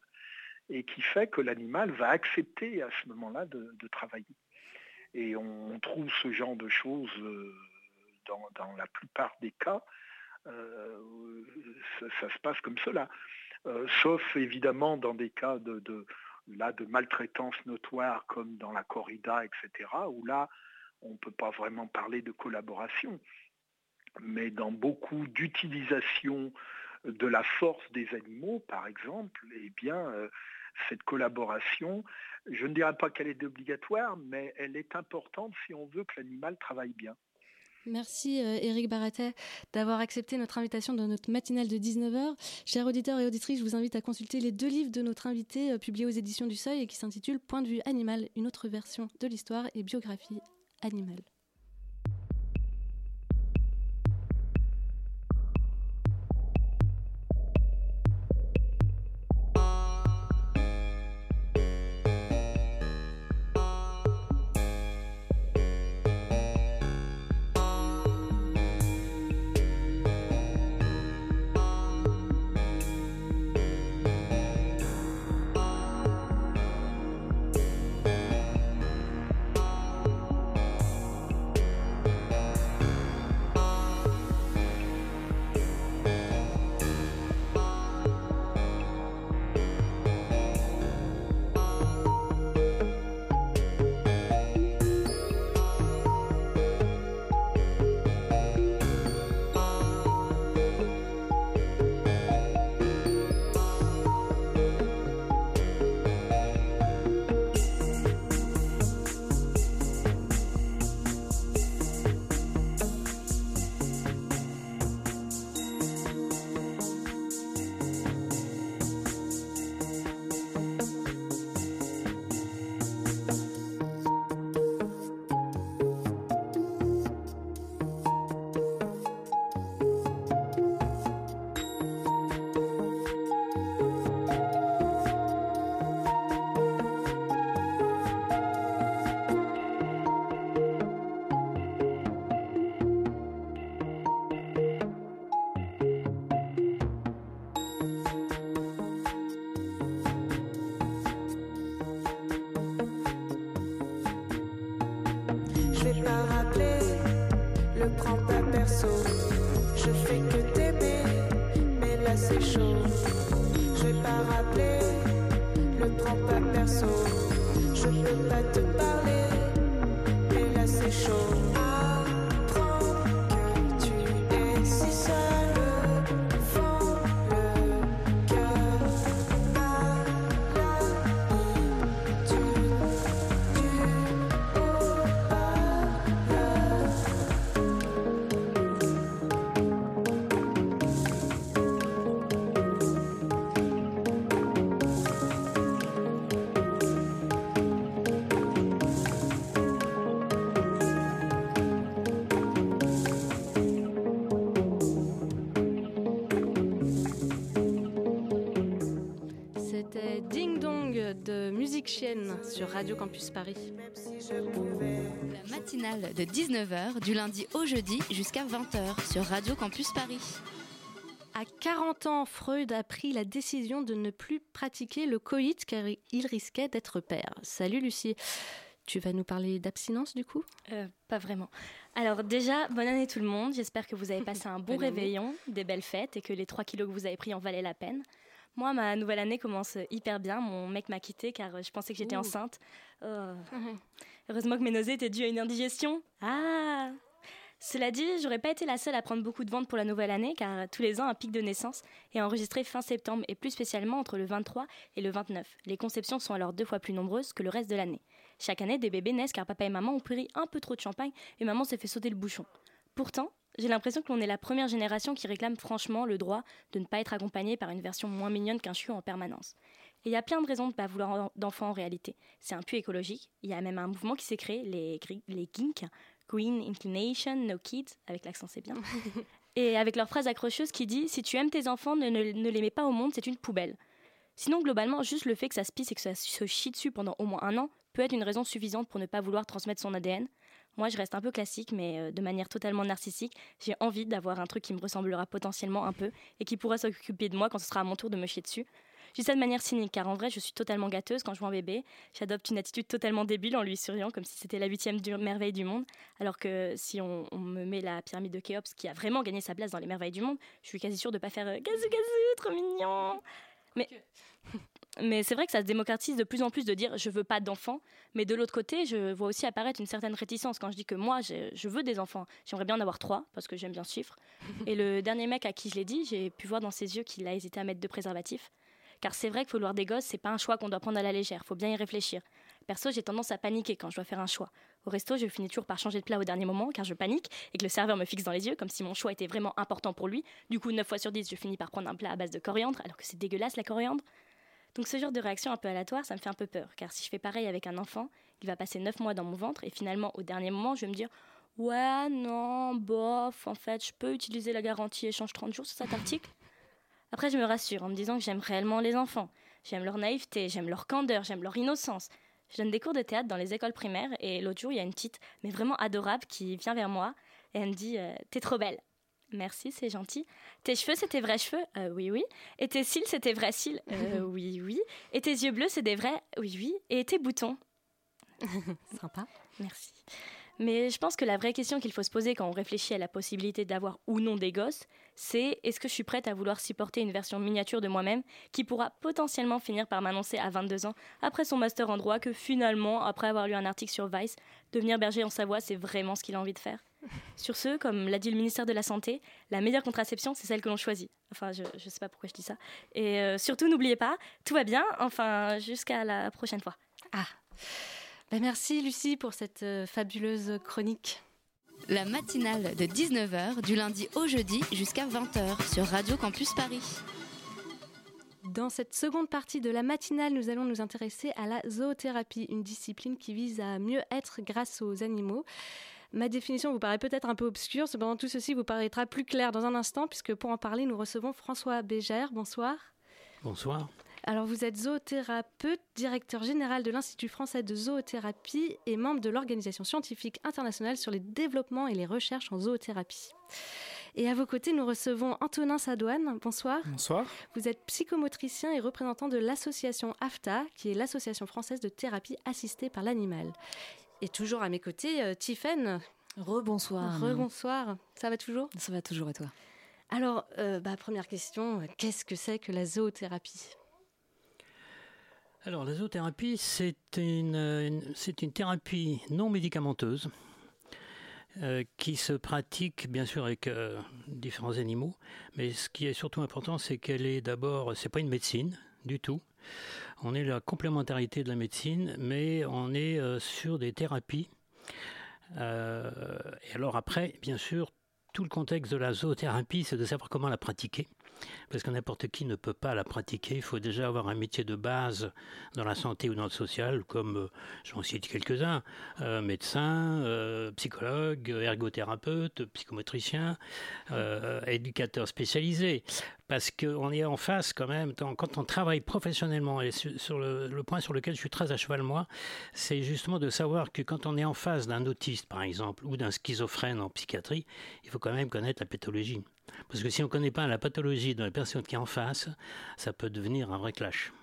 et qui fait que l'animal va accepter à ce moment-là de, travailler. Et on, trouve ce genre de choses euh, dans, la plupart des cas. Euh, ça, se passe comme cela. Euh, sauf évidemment dans des cas de, maltraitance notoire comme dans la corrida, etc., où là, on ne peut pas vraiment parler de collaboration. Mais dans beaucoup d'utilisation de la force des animaux, par exemple, eh bien, cette collaboration, je ne dirais pas qu'elle est obligatoire, mais elle est importante si on veut que l'animal travaille bien. Merci euh, Éric Baratet d'avoir accepté notre invitation dans notre matinale de 19h. Chers auditeurs et auditrices, je vous invite à consulter les deux livres de notre invité euh, publiés aux éditions du Seuil et qui s'intitulent Point de vue animal, une autre version de l'histoire et biographie animale. Sur Radio Campus Paris. La matinale de 19h du lundi au jeudi jusqu'à 20h sur Radio Campus Paris. À 40 ans, Freud a pris la décision de ne plus pratiquer le coït car il risquait d'être père. Salut Lucie. Tu vas nous parler d'abstinence du coup? Euh, Pas vraiment. Alors déjà, bonne année tout le monde. J'espère que vous avez passé un <laughs> bon réveillon, des belles fêtes et que les 3 kilos que vous avez pris en valaient la peine. Moi, ma nouvelle année commence hyper bien. Mon mec m'a quitté car euh, je pensais que j'étais enceinte. Oh. Heureusement que mes nausées étaient dues à une indigestion. Ah Cela dit, j'aurais pas été la seule à prendre beaucoup de ventes pour la nouvelle année car euh, tous les ans, un pic de naissance est enregistré fin septembre et plus spécialement entre le 23 et le 29. Les conceptions sont alors deux fois plus nombreuses que le reste de l'année. Chaque année, des bébés naissent car papa et maman ont pris un peu trop de champagne et maman s'est fait sauter le bouchon. Pourtant, j'ai l'impression que l'on est la première génération qui réclame franchement le droit de ne pas être accompagné par une version moins mignonne qu'un chiot en permanence. Et il y a plein de raisons de ne pas vouloir en- d'enfants en réalité. C'est un peu écologique. Il y a même un mouvement qui s'est créé, les, les GINK, Green Inclination No Kids, avec l'accent c'est bien. <laughs> Et avec leur phrase accrocheuse qui dit Si tu aimes tes enfants, ne, ne- ne les mets pas au monde, c'est une poubelle. Sinon, globalement, juste le fait que ça se pisse et que ça se chie dessus pendant au moins un an peut être une raison suffisante pour ne pas vouloir transmettre son ADN. Moi, je reste un peu classique, mais euh, de manière totalement narcissique. J'ai envie d'avoir un truc qui me ressemblera potentiellement un peu et qui pourra s'occuper de moi quand ce sera à mon tour de me chier dessus. Je dis ça de manière cynique, car en vrai, je suis totalement gâteuse quand je vois un bébé. J'adopte une attitude totalement débile en lui souriant, comme si c'était la huitième merveille du monde. Alors que si on, me met la pyramide de Khéops, qui a vraiment gagné sa place dans les merveilles du monde, je suis quasi sûre de pas faire euh, gazou gazou, trop mignon. Mais, mais c'est vrai que ça se démocratise de plus en plus de dire je veux pas d'enfants. Mais de l'autre côté, je vois aussi apparaître une certaine réticence quand je dis que moi, je, je veux des enfants. J'aimerais bien en avoir trois, parce que j'aime bien ce chiffre. <laughs> Et le dernier mec à qui je l'ai dit, j'ai pu voir dans ses yeux qu'il a hésité à mettre deux préservatifs. Car c'est vrai que vouloir des gosses, c'est pas un choix qu'on doit prendre à la légère, faut bien y réfléchir. Perso, j'ai tendance à paniquer quand je dois faire un choix. Au resto, je finis toujours par changer de plat au dernier moment car je panique et que le serveur me fixe dans les yeux comme si mon choix était vraiment important pour lui. Du coup, 9 fois sur 10, je finis par prendre un plat à base de coriandre alors que c'est dégueulasse la coriandre. Donc ce genre de réaction un peu aléatoire, ça me fait un peu peur car si je fais pareil avec un enfant, il va passer 9 mois dans mon ventre et finalement au dernier moment, je vais me dire "Ouais, non, bof, en fait, je peux utiliser la garantie échange 30 jours sur cet article." Après, je me rassure en me disant que j'aime réellement les enfants. J'aime leur naïveté, j'aime leur candeur, j'aime leur innocence. Je donne des cours de théâtre dans les écoles primaires et l'autre jour, il y a une petite, mais vraiment adorable, qui vient vers moi et elle me dit euh, T'es trop belle. Merci, c'est gentil. Tes cheveux, c'est tes vrais cheveux? Euh, Oui, oui. Et tes cils, c'est tes vrais cils? Euh, <laughs> Oui, oui. Et tes yeux bleus, c'est des vrais Oui, oui. Et tes boutons? <laughs> Sympa. Merci. Mais je pense que la vraie question qu'il faut se poser quand on réfléchit à la possibilité d'avoir ou non des gosses, c'est est-ce que je suis prête à vouloir supporter une version miniature de moi-même qui pourra potentiellement finir par m'annoncer à 22 ans, après son master en droit, que finalement, après avoir lu un article sur Vice, devenir berger en Savoie, c'est vraiment ce qu'il a envie de faire? Sur ce, comme l'a dit le ministère de la Santé, la meilleure contraception, c'est celle que l'on choisit. Enfin, je ne sais pas pourquoi je dis ça. Et euh, surtout, n'oubliez pas, tout va bien, enfin, jusqu'à la prochaine fois. Ah ben Merci Lucie pour cette euh, fabuleuse chronique. La matinale de 19h du lundi au jeudi jusqu'à 20h sur Radio Campus Paris. Dans cette seconde partie de la matinale, nous allons nous intéresser à la zoothérapie, une discipline qui vise à mieux être grâce aux animaux. Ma définition vous paraît peut-être un peu obscure, cependant tout ceci vous paraîtra plus clair dans un instant, puisque pour en parler, nous recevons François Bégère. Bonsoir. Bonsoir. Alors vous êtes zoothérapeute, directeur général de l'Institut français de zoothérapie et membre de l'Organisation scientifique internationale sur les développements et les recherches en zoothérapie. Et à vos côtés, nous recevons Antonin Sadouane. Bonsoir. Bonsoir. Vous êtes psychomotricien et représentant de l'association AFTA, qui est l'Association française de thérapie assistée par l'animal. Et toujours à mes côtés, euh, Tiffaine. Rebonsoir. Rebonsoir. Ça va toujours? Ça va toujours et toi? Alors, euh, bah, première question, qu'est-ce que c'est que la zoothérapie? Alors, la zoothérapie, c'est une, une- c'est une thérapie non médicamenteuse euh, qui se pratique bien sûr avec euh, différents animaux, mais ce qui est surtout important, c'est qu'elle est d'abord, c'est pas une médecine du tout. On est la complémentarité de la médecine, mais on est euh, sur des thérapies. Euh, et alors après, bien sûr, tout le contexte de la zoothérapie, c'est de savoir comment la pratiquer. Parce que n'importe qui ne peut pas la pratiquer. Il faut déjà avoir un métier de base dans la santé ou dans le social, comme, euh, je vais en citer quelques-uns, médecin, psychologue, ergothérapeute, psychomotricien, éducateur spécialisé. Parce qu'on est en face quand même, quand on travaille professionnellement, et sur, le, le point sur lequel je suis très à cheval moi, c'est justement de savoir que quand on est en face d'un autiste, par exemple, ou d'un schizophrène en psychiatrie, il faut quand même connaître la pathologie. Parce que si on ne connaît pas la pathologie de la personne qui est en face, ça peut devenir un vrai clash.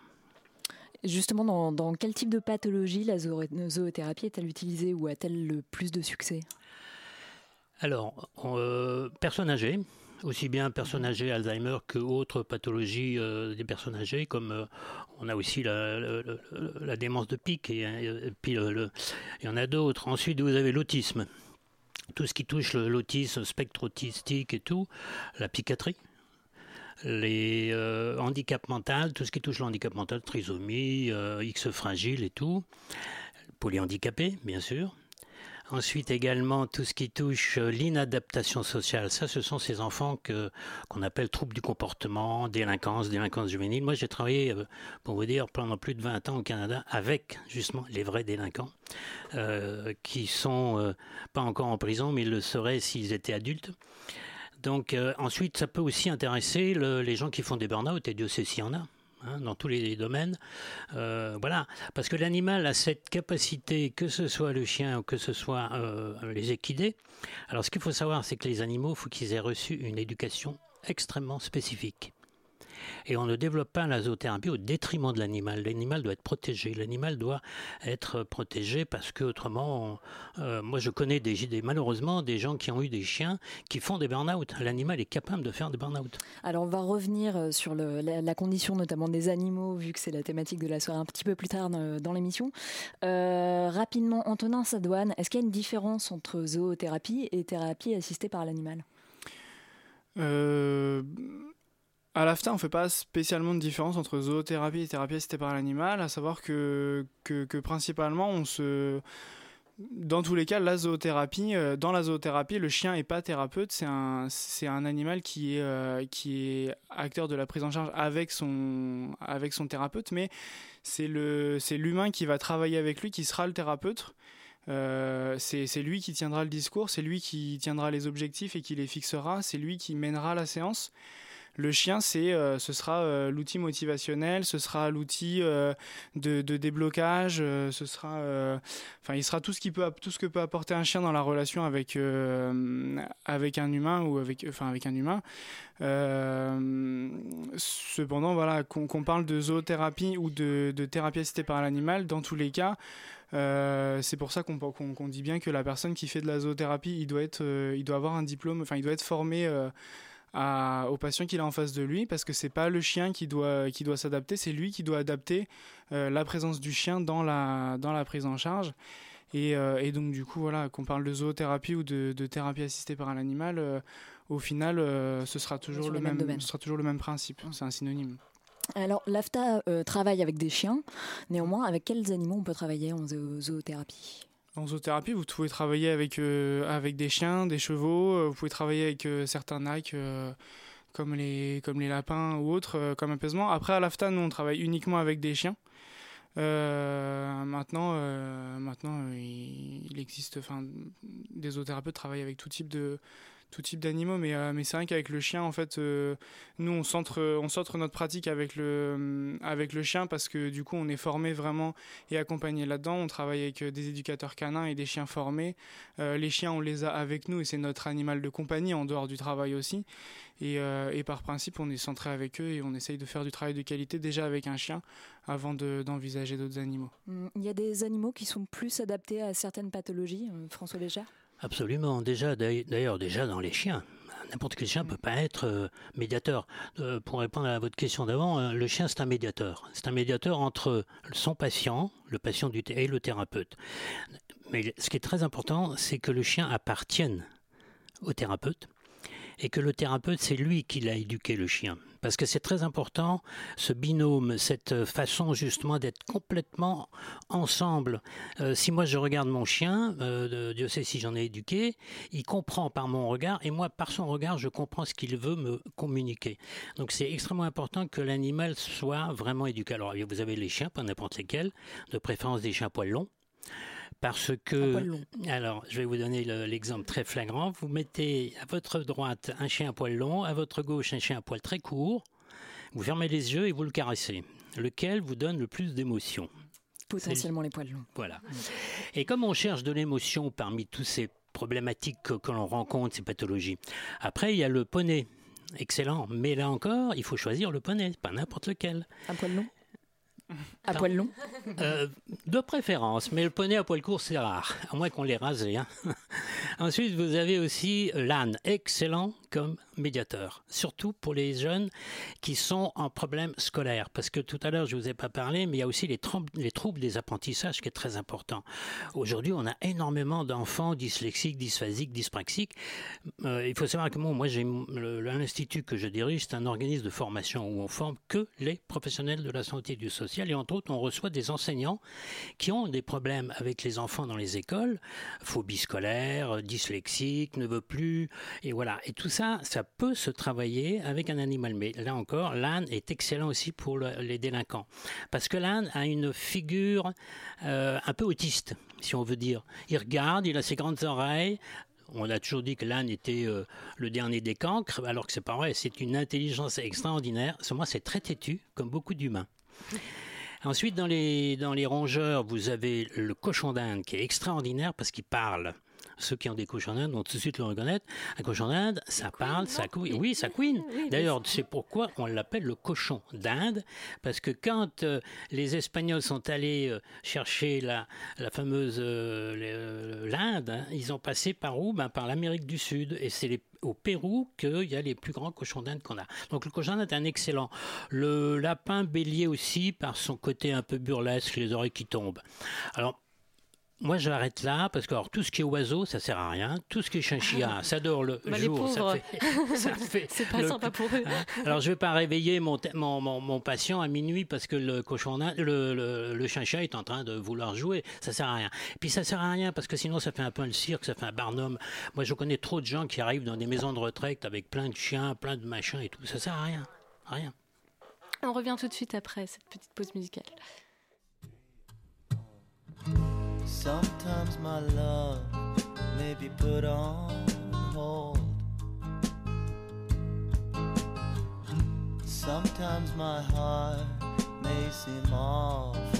Justement, dans, dans quel type de pathologie la zoo- zoothérapie est-elle utilisée ou a-t-elle le plus de succès? Alors, euh, personnes âgées, aussi bien personnes âgées Alzheimer que autres pathologies euh, des personnes âgées, comme euh, on a aussi la, la- démence de pic, et, et puis le- il y en a d'autres. Ensuite, vous avez l'autisme, tout ce qui touche l'autisme, spectre autistique et tout, la psychiatrie. Les euh, handicaps mentaux, tout ce qui touche le handicap mental, trisomie, euh, X fragile et tout, polyhandicapés, bien sûr. Ensuite également tout ce qui touche euh, l'inadaptation sociale. Ça, ce sont ces enfants que qu'on appelle troubles du comportement, délinquance, délinquance juvénile. Moi, j'ai travaillé, euh, pour vous dire, pendant plus de 20 ans au Canada avec justement les vrais délinquants euh, qui sont euh, pas encore en prison, mais ils le seraient s'ils étaient adultes. Donc ensuite, ça peut aussi intéresser le- les gens qui font des burn-out, et Dieu sait s'il y en a. hein, dans tous les domaines, Euh, voilà, parce que l'animal a cette capacité, que ce soit le chien ou que ce soit euh, les équidés. Alors, ce qu'il faut savoir, c'est que les animaux, il faut qu'ils aient reçu une éducation extrêmement spécifique. Et on ne développe pas la zoothérapie au détriment de l'animal. L'animal doit être protégé. L'animal doit être protégé parce que autrement, on- euh, moi je connais des, des- malheureusement des gens qui ont eu des chiens qui font des burn-out. L'animal est capable de faire des burn-out. Alors, on va revenir euh, sur le- la, la condition notamment des animaux, vu que c'est la thématique de la soirée un petit peu plus tard dans, dans l'émission. Euh, rapidement, Antonin Sadouane, est-ce qu'il y a une différence entre zoothérapie et thérapie assistée par l'animal? Euh, à l'AFTA, on ne fait pas spécialement de différence entre zoothérapie et thérapie assistée par l'animal, à savoir que, que, principalement, on se... Dans tous les cas, la zoothérapie, euh, dans la zoothérapie, le chien n'est pas thérapeute, c'est un, un animal qui est, euh, qui est acteur de la prise en charge avec son, avec son thérapeute, mais c'est l'humain qui va travailler avec lui qui sera le thérapeute. Euh, c'est c'est lui qui tiendra le discours, c'est lui qui tiendra les objectifs et qui les fixera, c'est lui qui mènera la séance. Le chien, c'est, euh, ce sera euh, l'outil motivationnel, ce sera l'outil euh, de, déblocage, ce sera, enfin, il sera tout ce qui peut, tout ce que peut apporter un chien dans la relation avec avec un humain ou avec, enfin, avec un humain. Cependant, voilà, qu'on parle de zoothérapie ou de, thérapie assistée par l'animal, dans tous les cas, c'est pour ça qu'on dit bien que la personne qui fait de la zoothérapie, il doit être, il doit avoir un diplôme, enfin, il doit être formé. À- au patient qu'il a en face de lui parce que c'est pas le chien qui doit qui doit s'adapter c'est lui qui doit adapter euh, la présence du chien dans la dans la prise en charge. Et, euh, et donc du coup voilà qu'on parle de zoothérapie ou de, de thérapie assistée par un animal euh, au final ce sera toujours le même ce sera toujours le même principe. C'est un synonyme. Alors, l'AFTA travaille avec des chiens. Néanmoins, avec quels animaux on peut travailler en zoo- zoothérapie? En zoothérapie, vous pouvez travailler avec, euh, des chiens, des chevaux, euh, vous pouvez travailler avec euh, certains nacs comme, les, lapins ou autres, comme apaisement. Après, à l'AFTA, nous, on travaille uniquement avec des chiens. Maintenant, il, existe, des zoothérapeutes travaillent avec tout type de tout type d'animaux, mais, euh, mais c'est vrai qu'avec le chien, en fait, euh, nous, on centre, on centre notre pratique avec le, avec le chien parce que du coup, on est formé vraiment et accompagné là-dedans. On travaille avec euh, des éducateurs canins et des chiens formés. Euh, les chiens, on les a avec nous et c'est notre animal de compagnie en dehors du travail aussi. Et, euh, par principe, on est centré avec eux et on essaye de faire du travail de qualité déjà avec un chien avant de- d'envisager d'autres animaux. Hum, Il y a des animaux qui sont plus adaptés à certaines pathologies, euh, François Léger Absolument. Déjà, d'ailleurs, déjà dans les chiens. N'importe quel chien ne peut pas être euh, médiateur. Euh, pour répondre à votre question d'avant, euh, le chien, c'est un médiateur. C'est un médiateur entre son patient, le patient du et le thérapeute. Mais ce qui est très important, c'est que le chien appartienne au thérapeute et que le thérapeute, c'est lui qui l'a éduqué le chien. Parce que c'est très important, ce binôme, cette façon justement d'être complètement ensemble. Euh, si moi je regarde mon chien, euh, Dieu sait si j'en ai éduqué, il comprend par mon regard, et moi par son regard, je comprends ce qu'il veut me communiquer. Donc c'est extrêmement important que l'animal soit vraiment éduqué. Alors vous avez les chiens, pas n'importe lesquels, de préférence des chiens poils longs parce que, alors, je vais vous donner l'exemple très flagrant. Vous mettez à votre droite un chien à poil long, à votre gauche un chien à poil très court. Vous fermez les yeux et vous le caressez. Lequel vous donne le plus d'émotion Potentiellement les poils longs. Voilà. Et comme on cherche de l'émotion parmi tous ces problématiques que, que l'on rencontre, ces pathologies, après il y a le poney. Excellent. Mais là encore, il faut choisir le poney, pas n'importe lequel. Un poil long? À poil long euh, De préférence, mais le poney à poil court, c'est rare, à moins qu'on les rase. Hein. <laughs> Ensuite, vous avez aussi l'âne, excellent comme médiateur, surtout pour les jeunes qui sont en problème scolaire. Parce que tout à l'heure, je ne vous ai pas parlé, mais il y a aussi les, les troubles des apprentissages qui est très important. Aujourd'hui, on a énormément d'enfants dyslexiques, dysphasiques, dyspraxiques. Euh, il faut savoir que moi, l'institut que je dirige, c'est un organisme de formation où on forme que les professionnels de la santé et du social. Et entre autres, on reçoit des enseignants qui ont des problèmes avec les enfants dans les écoles, phobie scolaire, dyslexique, ne veut plus, et voilà. Et tout ça, ça peut se travailler avec un animal. Mais là encore, l'âne est excellent aussi pour les délinquants. Parce que l'âne a une figure euh, un peu autiste, si on veut dire. Il regarde, il a ses grandes oreilles, on a toujours dit que l'âne était euh, le dernier des cancres, alors que c'est pas vrai, c'est une intelligence extraordinaire. Seulement, c'est très têtu, comme beaucoup d'humains. Ensuite, dans les, dans les rongeurs, vous avez le cochon d'Inde qui est extraordinaire parce qu'il parle ceux qui ont des cochons d'Inde vont tout de suite le reconnaître. Un cochon d'Inde, ça parle, ça couine. Oui, ça couine. D'ailleurs, c'est pourquoi on l'appelle le cochon d'Inde, parce que quand euh, les Espagnols sont allés euh, chercher la, la fameuse euh, l'Inde, hein, ils ont passé par où? Ben, Par l'Amérique du Sud. Et c'est au Pérou qu'il y a les plus grands cochons d'Inde qu'on a. Donc le cochon d'Inde est un excellent. Le lapin bélier aussi, par son côté un peu burlesque, les oreilles qui tombent. Alors, moi, j'arrête là parce que alors, tout ce qui est oiseau, ça sert à rien. Tout ce qui est chinchilla, ça dort le bah, jour. Ça fait, <laughs> <laughs> c'est pas sympa pour eux. Hein. alors, je vais pas réveiller mon, mon, mon, patient à minuit parce que le cochon, le, le, le, chinchilla est en train de vouloir jouer. Ça sert à rien. Puis, ça sert à rien parce que sinon, ça fait un peu le cirque, ça fait un barnum. Moi, je connais trop de gens qui arrivent dans des maisons de retraite avec plein de chiens, plein de machins et tout. Ça sert à rien. rien. On revient tout de suite après cette petite pause musicale. Sometimes my love may be put on hold. Sometimes my heart may seem awful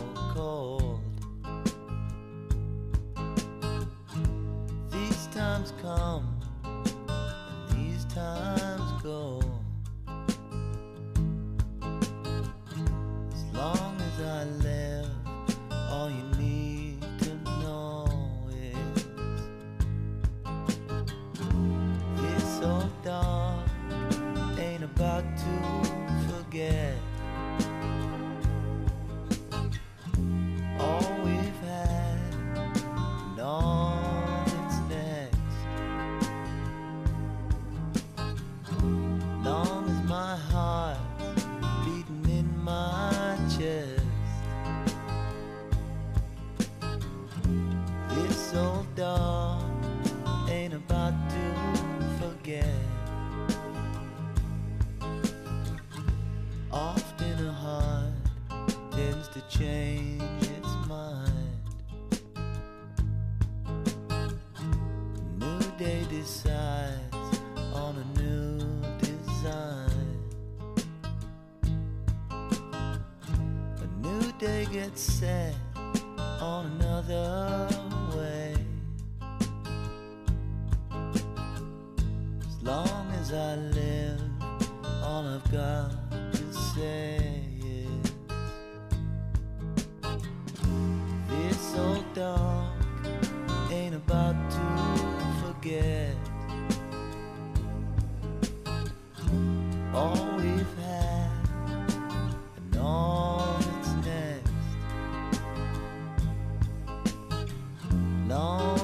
long.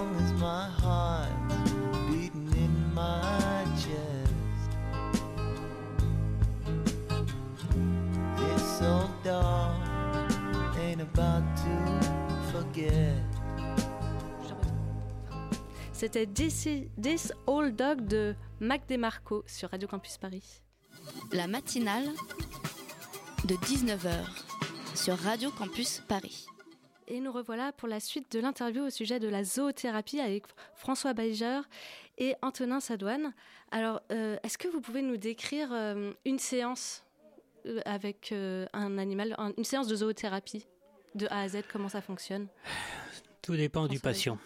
This. C'était This Old Dog de Mac DeMarco sur Radio Campus Paris. La matinale de 19h sur Radio Campus Paris. Et nous revoilà pour la suite de l'interview au sujet de la zoothérapie avec François Beiger et Antonin Sadouane. Alors, euh, est-ce que vous pouvez nous décrire euh, une séance euh, avec euh, un animal, un- une séance de zoothérapie de A à Z, comment ça fonctionne? Tout dépend du patient.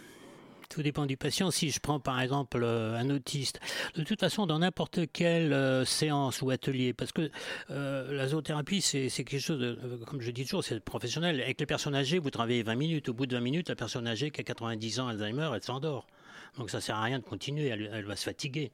Tout dépend du patient. Si je prends par exemple euh, un autiste, de toute façon, dans n'importe quelle euh, séance ou atelier, parce que euh, la zoothérapie, c'est quelque chose, de, comme je dis toujours, c'est professionnel. Avec les personnes âgées, vous travaillez 20 minutes. Au bout de 20 minutes, la personne âgée qui a 90 ans, Alzheimer, elle s'endort. Donc ça sert à rien de continuer, elle, elle va se fatiguer.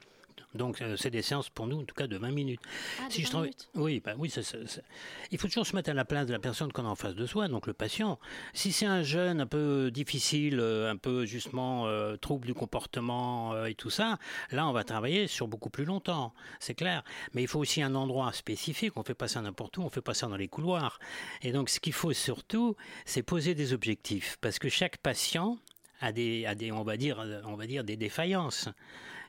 Donc euh, c'est des séances pour nous, en tout cas, de 20 minutes. Ah, si 20 je travaille, minutes. oui, bah oui, ça- ça- ça- il faut toujours se mettre à la place de la personne qu'on a en face de soi, donc le patient. Si c'est un jeune un peu difficile, euh, un peu justement euh, trouble du comportement euh, et tout ça, là on va travailler sur beaucoup plus longtemps, c'est clair. Mais il faut aussi un endroit spécifique. On fait pas ça n'importe où, on fait pas ça dans les couloirs. Et donc ce qu'il faut surtout, c'est poser des objectifs, parce que chaque patient a des, a des, on va dire, on va dire des défaillances.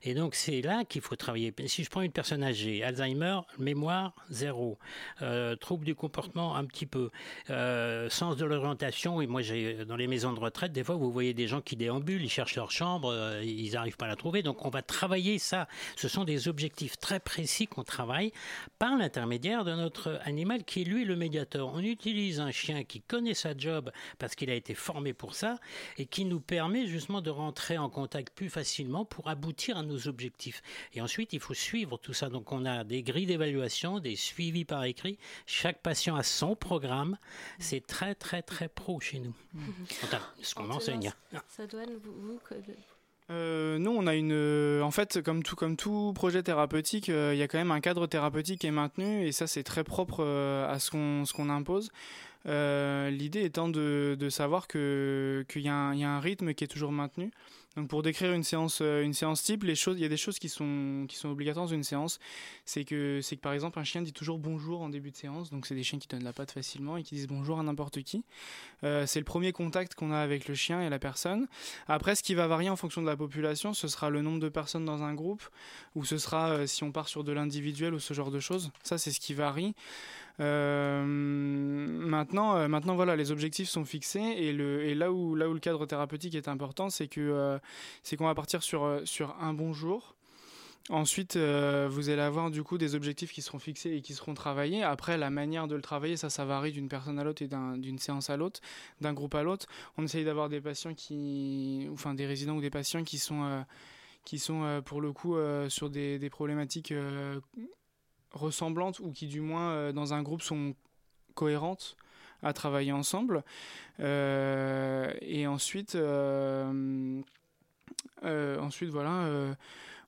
Et donc c'est là qu'il faut travailler. Si je prends une personne âgée, Alzheimer, mémoire zéro, euh, trouble du comportement un petit peu, euh, sens de l'orientation. Et moi, dans les maisons de retraite, des fois, vous voyez des gens qui déambulent, ils cherchent leur chambre, euh, ils n'arrivent pas à la trouver. Donc on va travailler ça. Ce sont des objectifs très précis qu'on travaille par l'intermédiaire de notre animal qui est lui le médiateur. On utilise un chien qui connaît sa job parce qu'il a été formé pour ça et qui nous permet justement de rentrer en contact plus facilement pour aboutir à nos objectifs. Et ensuite, il faut suivre tout ça. Donc, on a des grilles d'évaluation, des suivis par écrit. Chaque patient a son programme. C'est très, très, très pro chez nous. Enfin, ce qu'on enseigne. Sadouane, vous, vous, que- Euh, nous, on a une. euh, en fait, comme tout, comme tout projet thérapeutique, euh, il y a quand même un cadre thérapeutique qui est maintenu et ça, c'est très propre euh, à ce qu'on ce qu'on impose. Euh, L'idée étant de, savoir qu'il y, a un- rythme qui est toujours maintenu. Donc, pour décrire une séance, euh, une séance type, il y a des choses qui sont obligatoires dans une séance. C'est que que par exemple, un chien dit toujours bonjour en début de séance. Donc, c'est des chiens qui donnent la patte facilement et qui disent bonjour à n'importe qui. Euh, c'est le premier contact qu'on a avec le chien et la personne. Après, ce qui va varier en fonction de la population, ce sera le nombre de personnes dans un groupe, ou ce sera si on part sur de l'individuel ou ce genre de choses. Ça, c'est ce qui varie. Euh, maintenant, euh, maintenant, voilà, les objectifs sont fixés et, là, où, là où le cadre thérapeutique est important, c'est euh, qu'on va partir sur, sur un bon jour. Ensuite, vous allez avoir du coup des objectifs qui seront fixés et qui seront travaillés. Après, la manière de le travailler, ça, ça varie d'une personne à l'autre et d'un- d'une séance à l'autre, d'un groupe à l'autre. On essaye d'avoir des patients qui, enfin des résidents ou des patients qui sont, qui sont pour le coup sur des, problématiques ressemblantes ou qui du moins euh, dans un groupe sont cohérentes à travailler ensemble. Euh, et ensuite, euh, ensuite voilà.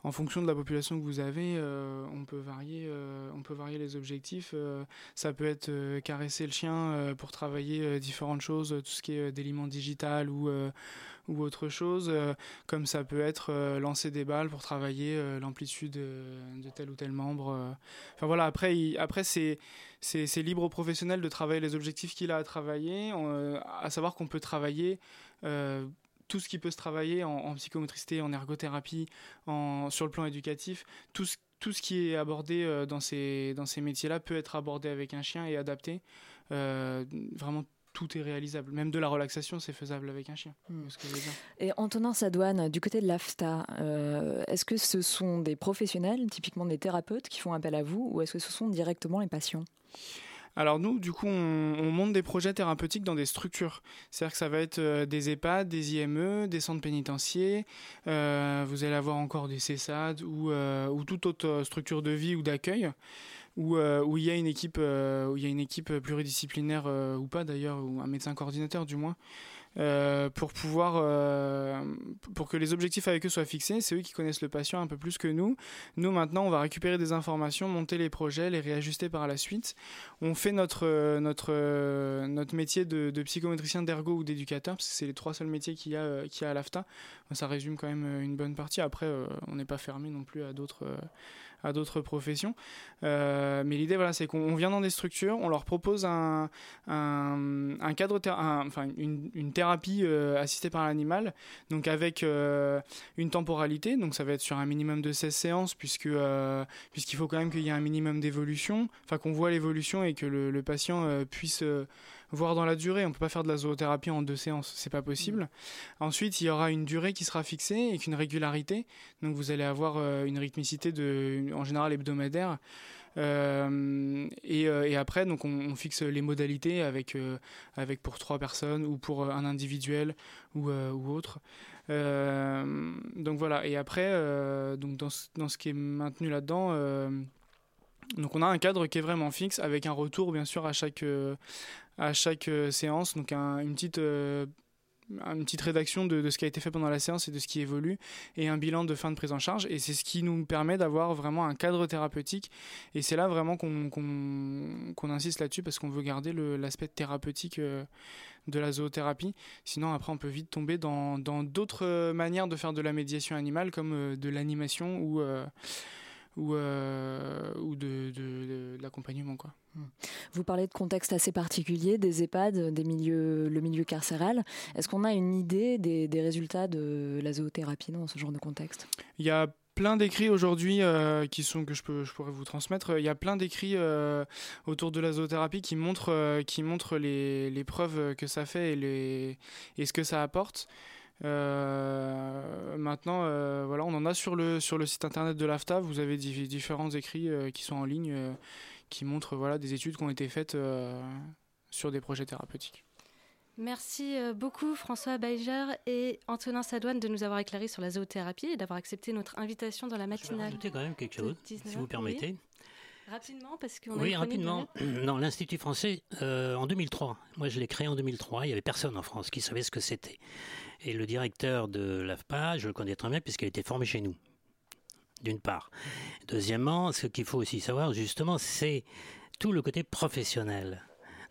En fonction de la population que vous avez, euh, on, peut varier, euh, on peut varier les objectifs. Euh, ça peut être caresser le chien pour travailler différentes choses, tout ce qui est déliement digital ou, ou autre chose, comme ça peut être lancer des balles pour travailler l'amplitude de tel ou tel membre. Enfin voilà, après, après c'est, libre au professionnel de travailler les objectifs qu'il a à travailler, à savoir qu'on peut travailler tout ce qui peut se travailler en, en psychomotricité, en ergothérapie, en, sur le plan éducatif, tout ce, tout ce qui est abordé euh, dans ces, dans ces métiers-là peut être abordé avec un chien et adapté. Euh, vraiment, tout est réalisable. Même de la relaxation, c'est faisable avec un chien. C'est ce que. Et Antonin Sadouane, du côté de l'AFTA, euh, est-ce que ce sont des professionnels, typiquement des thérapeutes, qui font appel à vous, ou est-ce que ce sont directement les patients? Alors nous, du coup, on, on monte des projets thérapeutiques dans des structures. C'est-à-dire que ça va être euh, des EHPAD, des IME, des centres pénitentiaires. euh, vous allez avoir encore des CESAD ou, euh, ou toute autre structure de vie ou d'accueil où, où il y a une équipe, où il y a une équipe pluridisciplinaire ou pas d'ailleurs, ou un médecin coordinateur du moins. Euh, pour pouvoir euh, pour que les objectifs avec eux soient fixés, c'est eux qui connaissent le patient un peu plus que nous. Nous maintenant, on va récupérer des informations, monter les projets, les réajuster par la suite. On fait notre euh, notre notre métier de, de psychométricien d'ergo ou d'éducateur, parce que c'est les trois seuls métiers qu'il y a qu'il y a à l'AFTA. Ça résume quand même une bonne partie. Après, on n'est pas fermé non plus à d'autres d'autres professions. Euh, mais l'idée, voilà, c'est qu'on vient dans des structures, on leur propose un, un, un cadre, enfin une, une, thérapie euh, assistée par l'animal, donc avec euh, une temporalité, donc ça va être sur un minimum de 16 séances, puisque puisqu'il faut quand même qu'il y ait un minimum d'évolution, enfin qu'on voit l'évolution et que le patient puisse voir dans la durée. On peut pas faire de la zoothérapie en deux séances, c'est pas possible. Mm. Ensuite, il y aura une durée qui sera fixée et une régularité. Donc vous allez avoir euh, une rythmicité de, en général hebdomadaire. Euh, et, euh, et, après, donc on, fixe les modalités avec, avec pour trois personnes ou pour un individuel ou, ou autre. donc voilà. Et après, donc dans, dans, ce qui est maintenu là-dedans, donc on a un cadre qui est vraiment fixe avec un retour bien sûr à chaque, à chaque euh, séance, donc une petite euh, une petite rédaction de, ce qui a été fait pendant la séance et de ce qui évolue et un bilan de fin de prise en charge. Et c'est ce qui nous permet d'avoir vraiment un cadre thérapeutique. Et c'est là vraiment qu'on insiste là-dessus parce qu'on veut garder l'aspect thérapeutique euh, de la zoothérapie. Sinon après on peut vite tomber dans d'autres manières de faire de la médiation animale comme de l'animation ou ou, euh, ou de, de, l'accompagnement. Quoi. Hmm. Vous parlez de contexte assez particulier, des EHPAD, des milieux, le milieu carcéral. Est-ce qu'on a une idée des, des, résultats de la zoothérapie dans ce genre de contexte? Il y a plein d'écrits aujourd'hui euh, qui sont que je peux je pourrais vous transmettre il y a plein d'écrits euh, autour de la zoothérapie qui montrent qui montrent les, les, preuves que ça fait et les et ce que ça apporte euh, maintenant, euh, voilà, on en a sur le, sur le site internet de l'AFTA. Vous avez différents écrits euh, qui sont en ligne qui montrent voilà, des études qui ont été faites sur des projets thérapeutiques. Merci beaucoup François Beiger et Antonin Sadouane de nous avoir éclairé sur la zoothérapie et d'avoir accepté notre invitation dans la matinale. Je vais rajouter quand même quelque chose, si vous permettez. Rapidement, parce qu'on Oui, rapidement. Non, l'Institut français, en 2003, moi je l'ai créé en 2003, il n'y avait personne en France qui savait ce que c'était. Et le directeur de l'AFPA, je le connais très bien puisqu'il a été formé chez nous, d'une part. Deuxièmement, ce qu'il faut aussi savoir, justement, c'est tout le côté professionnel.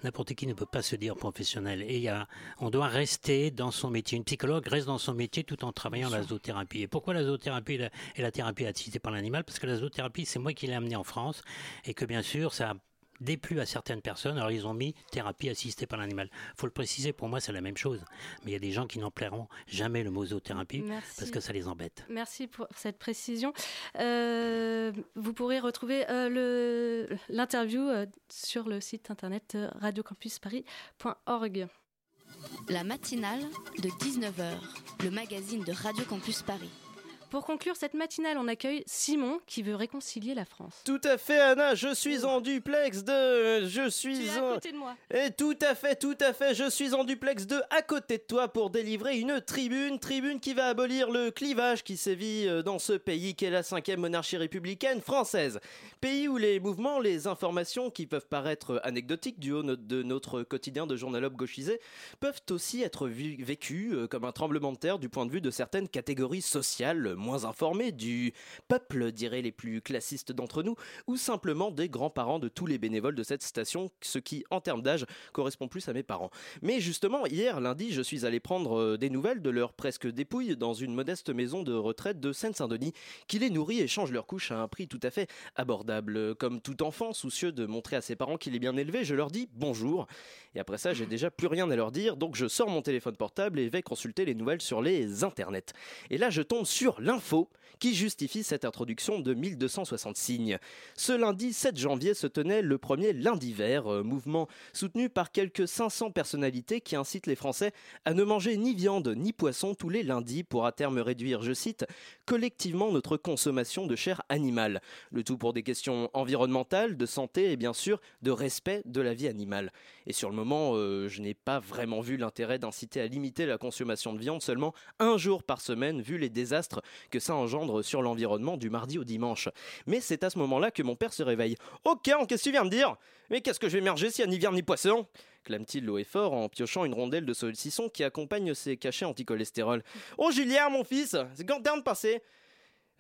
N'importe qui ne peut pas se dire professionnel. Et y a, on doit rester dans son métier. Une psychologue reste dans son métier tout en travaillant la zoothérapie. Et pourquoi la zoothérapie et la, thérapie assistée par l'animal? Parce que la zoothérapie, c'est moi qui l'ai amenée en France. Et que bien sûr, ça a déplu à certaines personnes. Alors ils ont mis thérapie assistée par l'animal. faut le préciser, pour moi c'est la même chose. Mais il y a des gens qui n'en plairont jamais le mot zoothérapie parce que ça les embête. Merci pour cette précision. Euh, vous pourrez retrouver euh, l'interview euh, sur le site internet radiocampusparis.org. La matinale de 19h, le magazine de Radio Campus Paris. Pour conclure cette matinale, on accueille Simon qui veut réconcilier la France. Tout à fait, Anna. Je suis en duplex de. Je suis. Tu es à côté de moi. Et tout à fait, tout à fait. Je suis en duplex de à côté de toi pour délivrer une tribune, tribune qui va abolir le clivage qui sévit euh, dans ce pays qu'est la cinquième monarchie républicaine française. Pays où les mouvements, les informations qui peuvent paraître anecdotiques du haut de notre quotidien de journalope gauchisé peuvent aussi être vécus euh, comme un tremblement de terre du point de vue de certaines catégories sociales moins informés du peuple, diraient les plus classistes d'entre nous, ou simplement des grands-parents de tous les bénévoles de cette station, ce qui, en termes d'âge, correspond plus à mes parents. Mais justement, hier, lundi, je suis allé prendre euh, des nouvelles de leurs presque dépouilles dans une modeste maison de retraite de Seine-Saint-Denis, qui les nourrit et change leurs couches à un prix tout à fait abordable. Comme tout enfant, soucieux de montrer à ses parents qu'il est bien élevé, je leur dis bonjour. Et après ça, j'ai déjà plus rien à leur dire, donc je sors mon téléphone portable et vais consulter les nouvelles sur les internets. Et là, je tombe sur l'info qui justifie cette introduction de 1260 signes. Ce lundi 7 janvier se tenait le premier lundi vert, euh, mouvement soutenu par quelques 500 personnalités qui incitent les Français à ne manger ni viande ni poisson tous les lundis pour à terme réduire, je cite, collectivement notre consommation de chair animale. Le tout pour des questions environnementales, de santé et bien sûr de respect de la vie animale. Et sur le moment, euh, je n'ai pas vraiment vu l'intérêt d'inciter à limiter la consommation de viande seulement un jour par semaine, vu les désastres que ça engendre sur l'environnement du mardi au dimanche. Mais c'est à ce moment-là que mon père se réveille. Ok, qu'est-ce que tu viens de dire? Mais qu'est-ce que je vais merger s'il n'y a ni viande ni poisson? Clame-t-il haut et fort en piochant une rondelle de saucisson qui accompagne ses cachets anticholestérol. Oh Julien, mon fils, c'est quand de passer?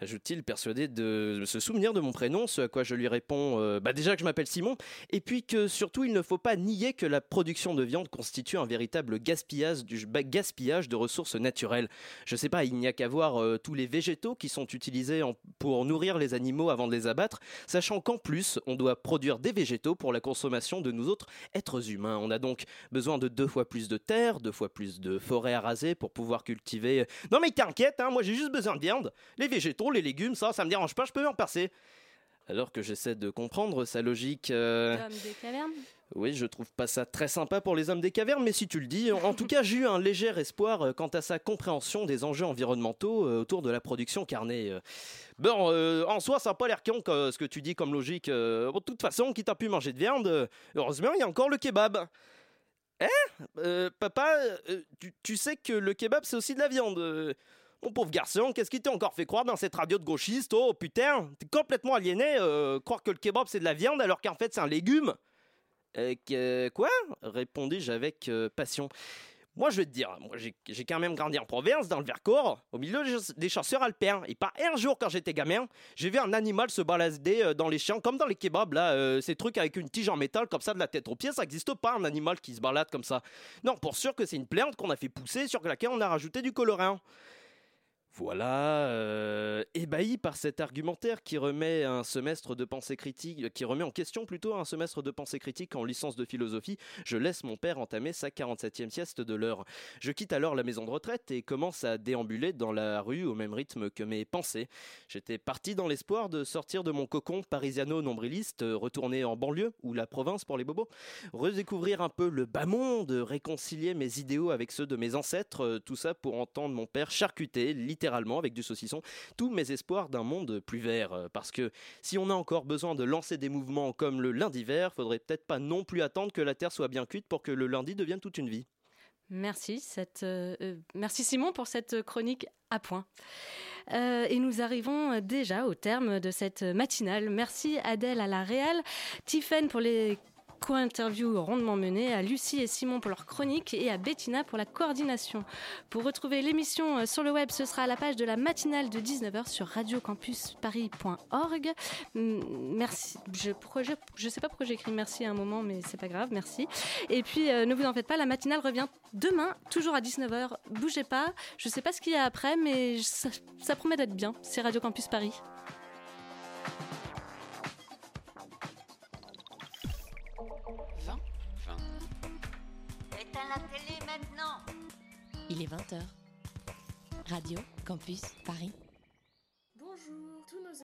Ajoute-t-il, persuadé de se souvenir de mon prénom, ce à quoi je lui réponds euh, bah déjà que je m'appelle Simon, et puis que surtout il ne faut pas nier que la production de viande constitue un véritable gaspillage, bah, de ressources naturelles. Je sais pas, il n'y a qu'à voir euh, tous les végétaux qui sont utilisés pour nourrir les animaux avant de les abattre, sachant qu'en plus on doit produire des végétaux pour la consommation de nous autres êtres humains. On a donc besoin de deux fois plus de terre, deux fois plus de forêts à raser pour pouvoir cultiver... Non mais t'inquiète, hein, moi j'ai juste besoin de viande. Les végétaux, les légumes, ça, ça me dérange pas, je peux m'en passer. Alors que j'essaie de comprendre sa logique... euh, L'homme des cavernes? oui, je trouve pas ça très sympa pour les hommes des cavernes, mais si tu le dis, en, tout cas, j'ai eu un léger espoir euh, quant à sa compréhension des enjeux environnementaux euh, autour de la production carnée. Bon, euh, en soi, ça n'a pas l'air con ce que tu dis comme logique. Bon, de toute façon, qui t'a pu manger de viande, heureusement, il y a encore le kebab. Hein? Euh, Papa, tu, tu sais que le kebab, c'est aussi de la viande. Mon pauvre garçon, qu'est-ce qui t'a encore fait croire dans cette radio de gauchiste? Oh putain, t'es complètement aliéné, euh, croire que le kebab c'est de la viande alors qu'en fait c'est un légume? Euh, quoi? répondis-je avec euh, passion. Moi, je vais te dire, moi, j'ai quand même grandi en province, dans le Vercors, au milieu des- chasseurs alpins. Et pas un jour, quand j'étais gamin, j'ai vu un animal se balader dans les champs, comme dans les kebabs, là, ces trucs avec une tige en métal, comme ça, de la tête aux pieds, ça n'existe pas, un animal qui se balade comme ça. Non, pour sûr que c'est une plante qu'on a fait pousser, sur laquelle on a rajouté du colorant. Voilà, euh, ébahi par cet argumentaire qui remet un semestre de pensée critique, qui remet en question plutôt un semestre de pensée critique en licence de philosophie, je laisse mon père entamer sa 47e sieste de l'heure. Je quitte alors la maison de retraite et commence à déambuler dans la rue au même rythme que mes pensées. J'étais parti dans l'espoir de sortir de mon cocon parisiano-nombriliste, euh, retourner en banlieue ou la province pour les bobos, redécouvrir un peu le bas monde, réconcilier mes idéaux avec ceux de mes ancêtres, euh, tout ça pour entendre mon père charcuter littéralement avec du saucisson tous mes espoirs d'un monde plus vert. Euh, Parce que si on a encore besoin de lancer des mouvements comme le lundi vert, faudrait peut-être pas non plus attendre que la terre soit bien cuite pour que le lundi devienne toute une vie. Merci, euh, euh, Simon pour cette chronique à point. Et nous arrivons déjà au terme de cette matinale. Merci Adèle à la Réal, Tiffen pour les co-interviews rondement menées, à Lucie et Simon pour leur chronique et à Bettina pour la coordination. Pour retrouver l'émission euh, sur le web, ce sera à la page de la matinale de 19h sur radiocampusparis.org. Mm, Merci. Je ne sais pas pourquoi j'ai écrit merci à un moment, mais c'est pas grave, merci. Et puis, euh, ne vous en faites pas, la matinale revient demain, toujours à 19h. Bougez pas. Je sais pas ce qu'il y a après, mais ça, ça promet d'être bien. C'est Radio Campus Paris. Il est 20h. Radio Campus Paris. Bonjour, tous nos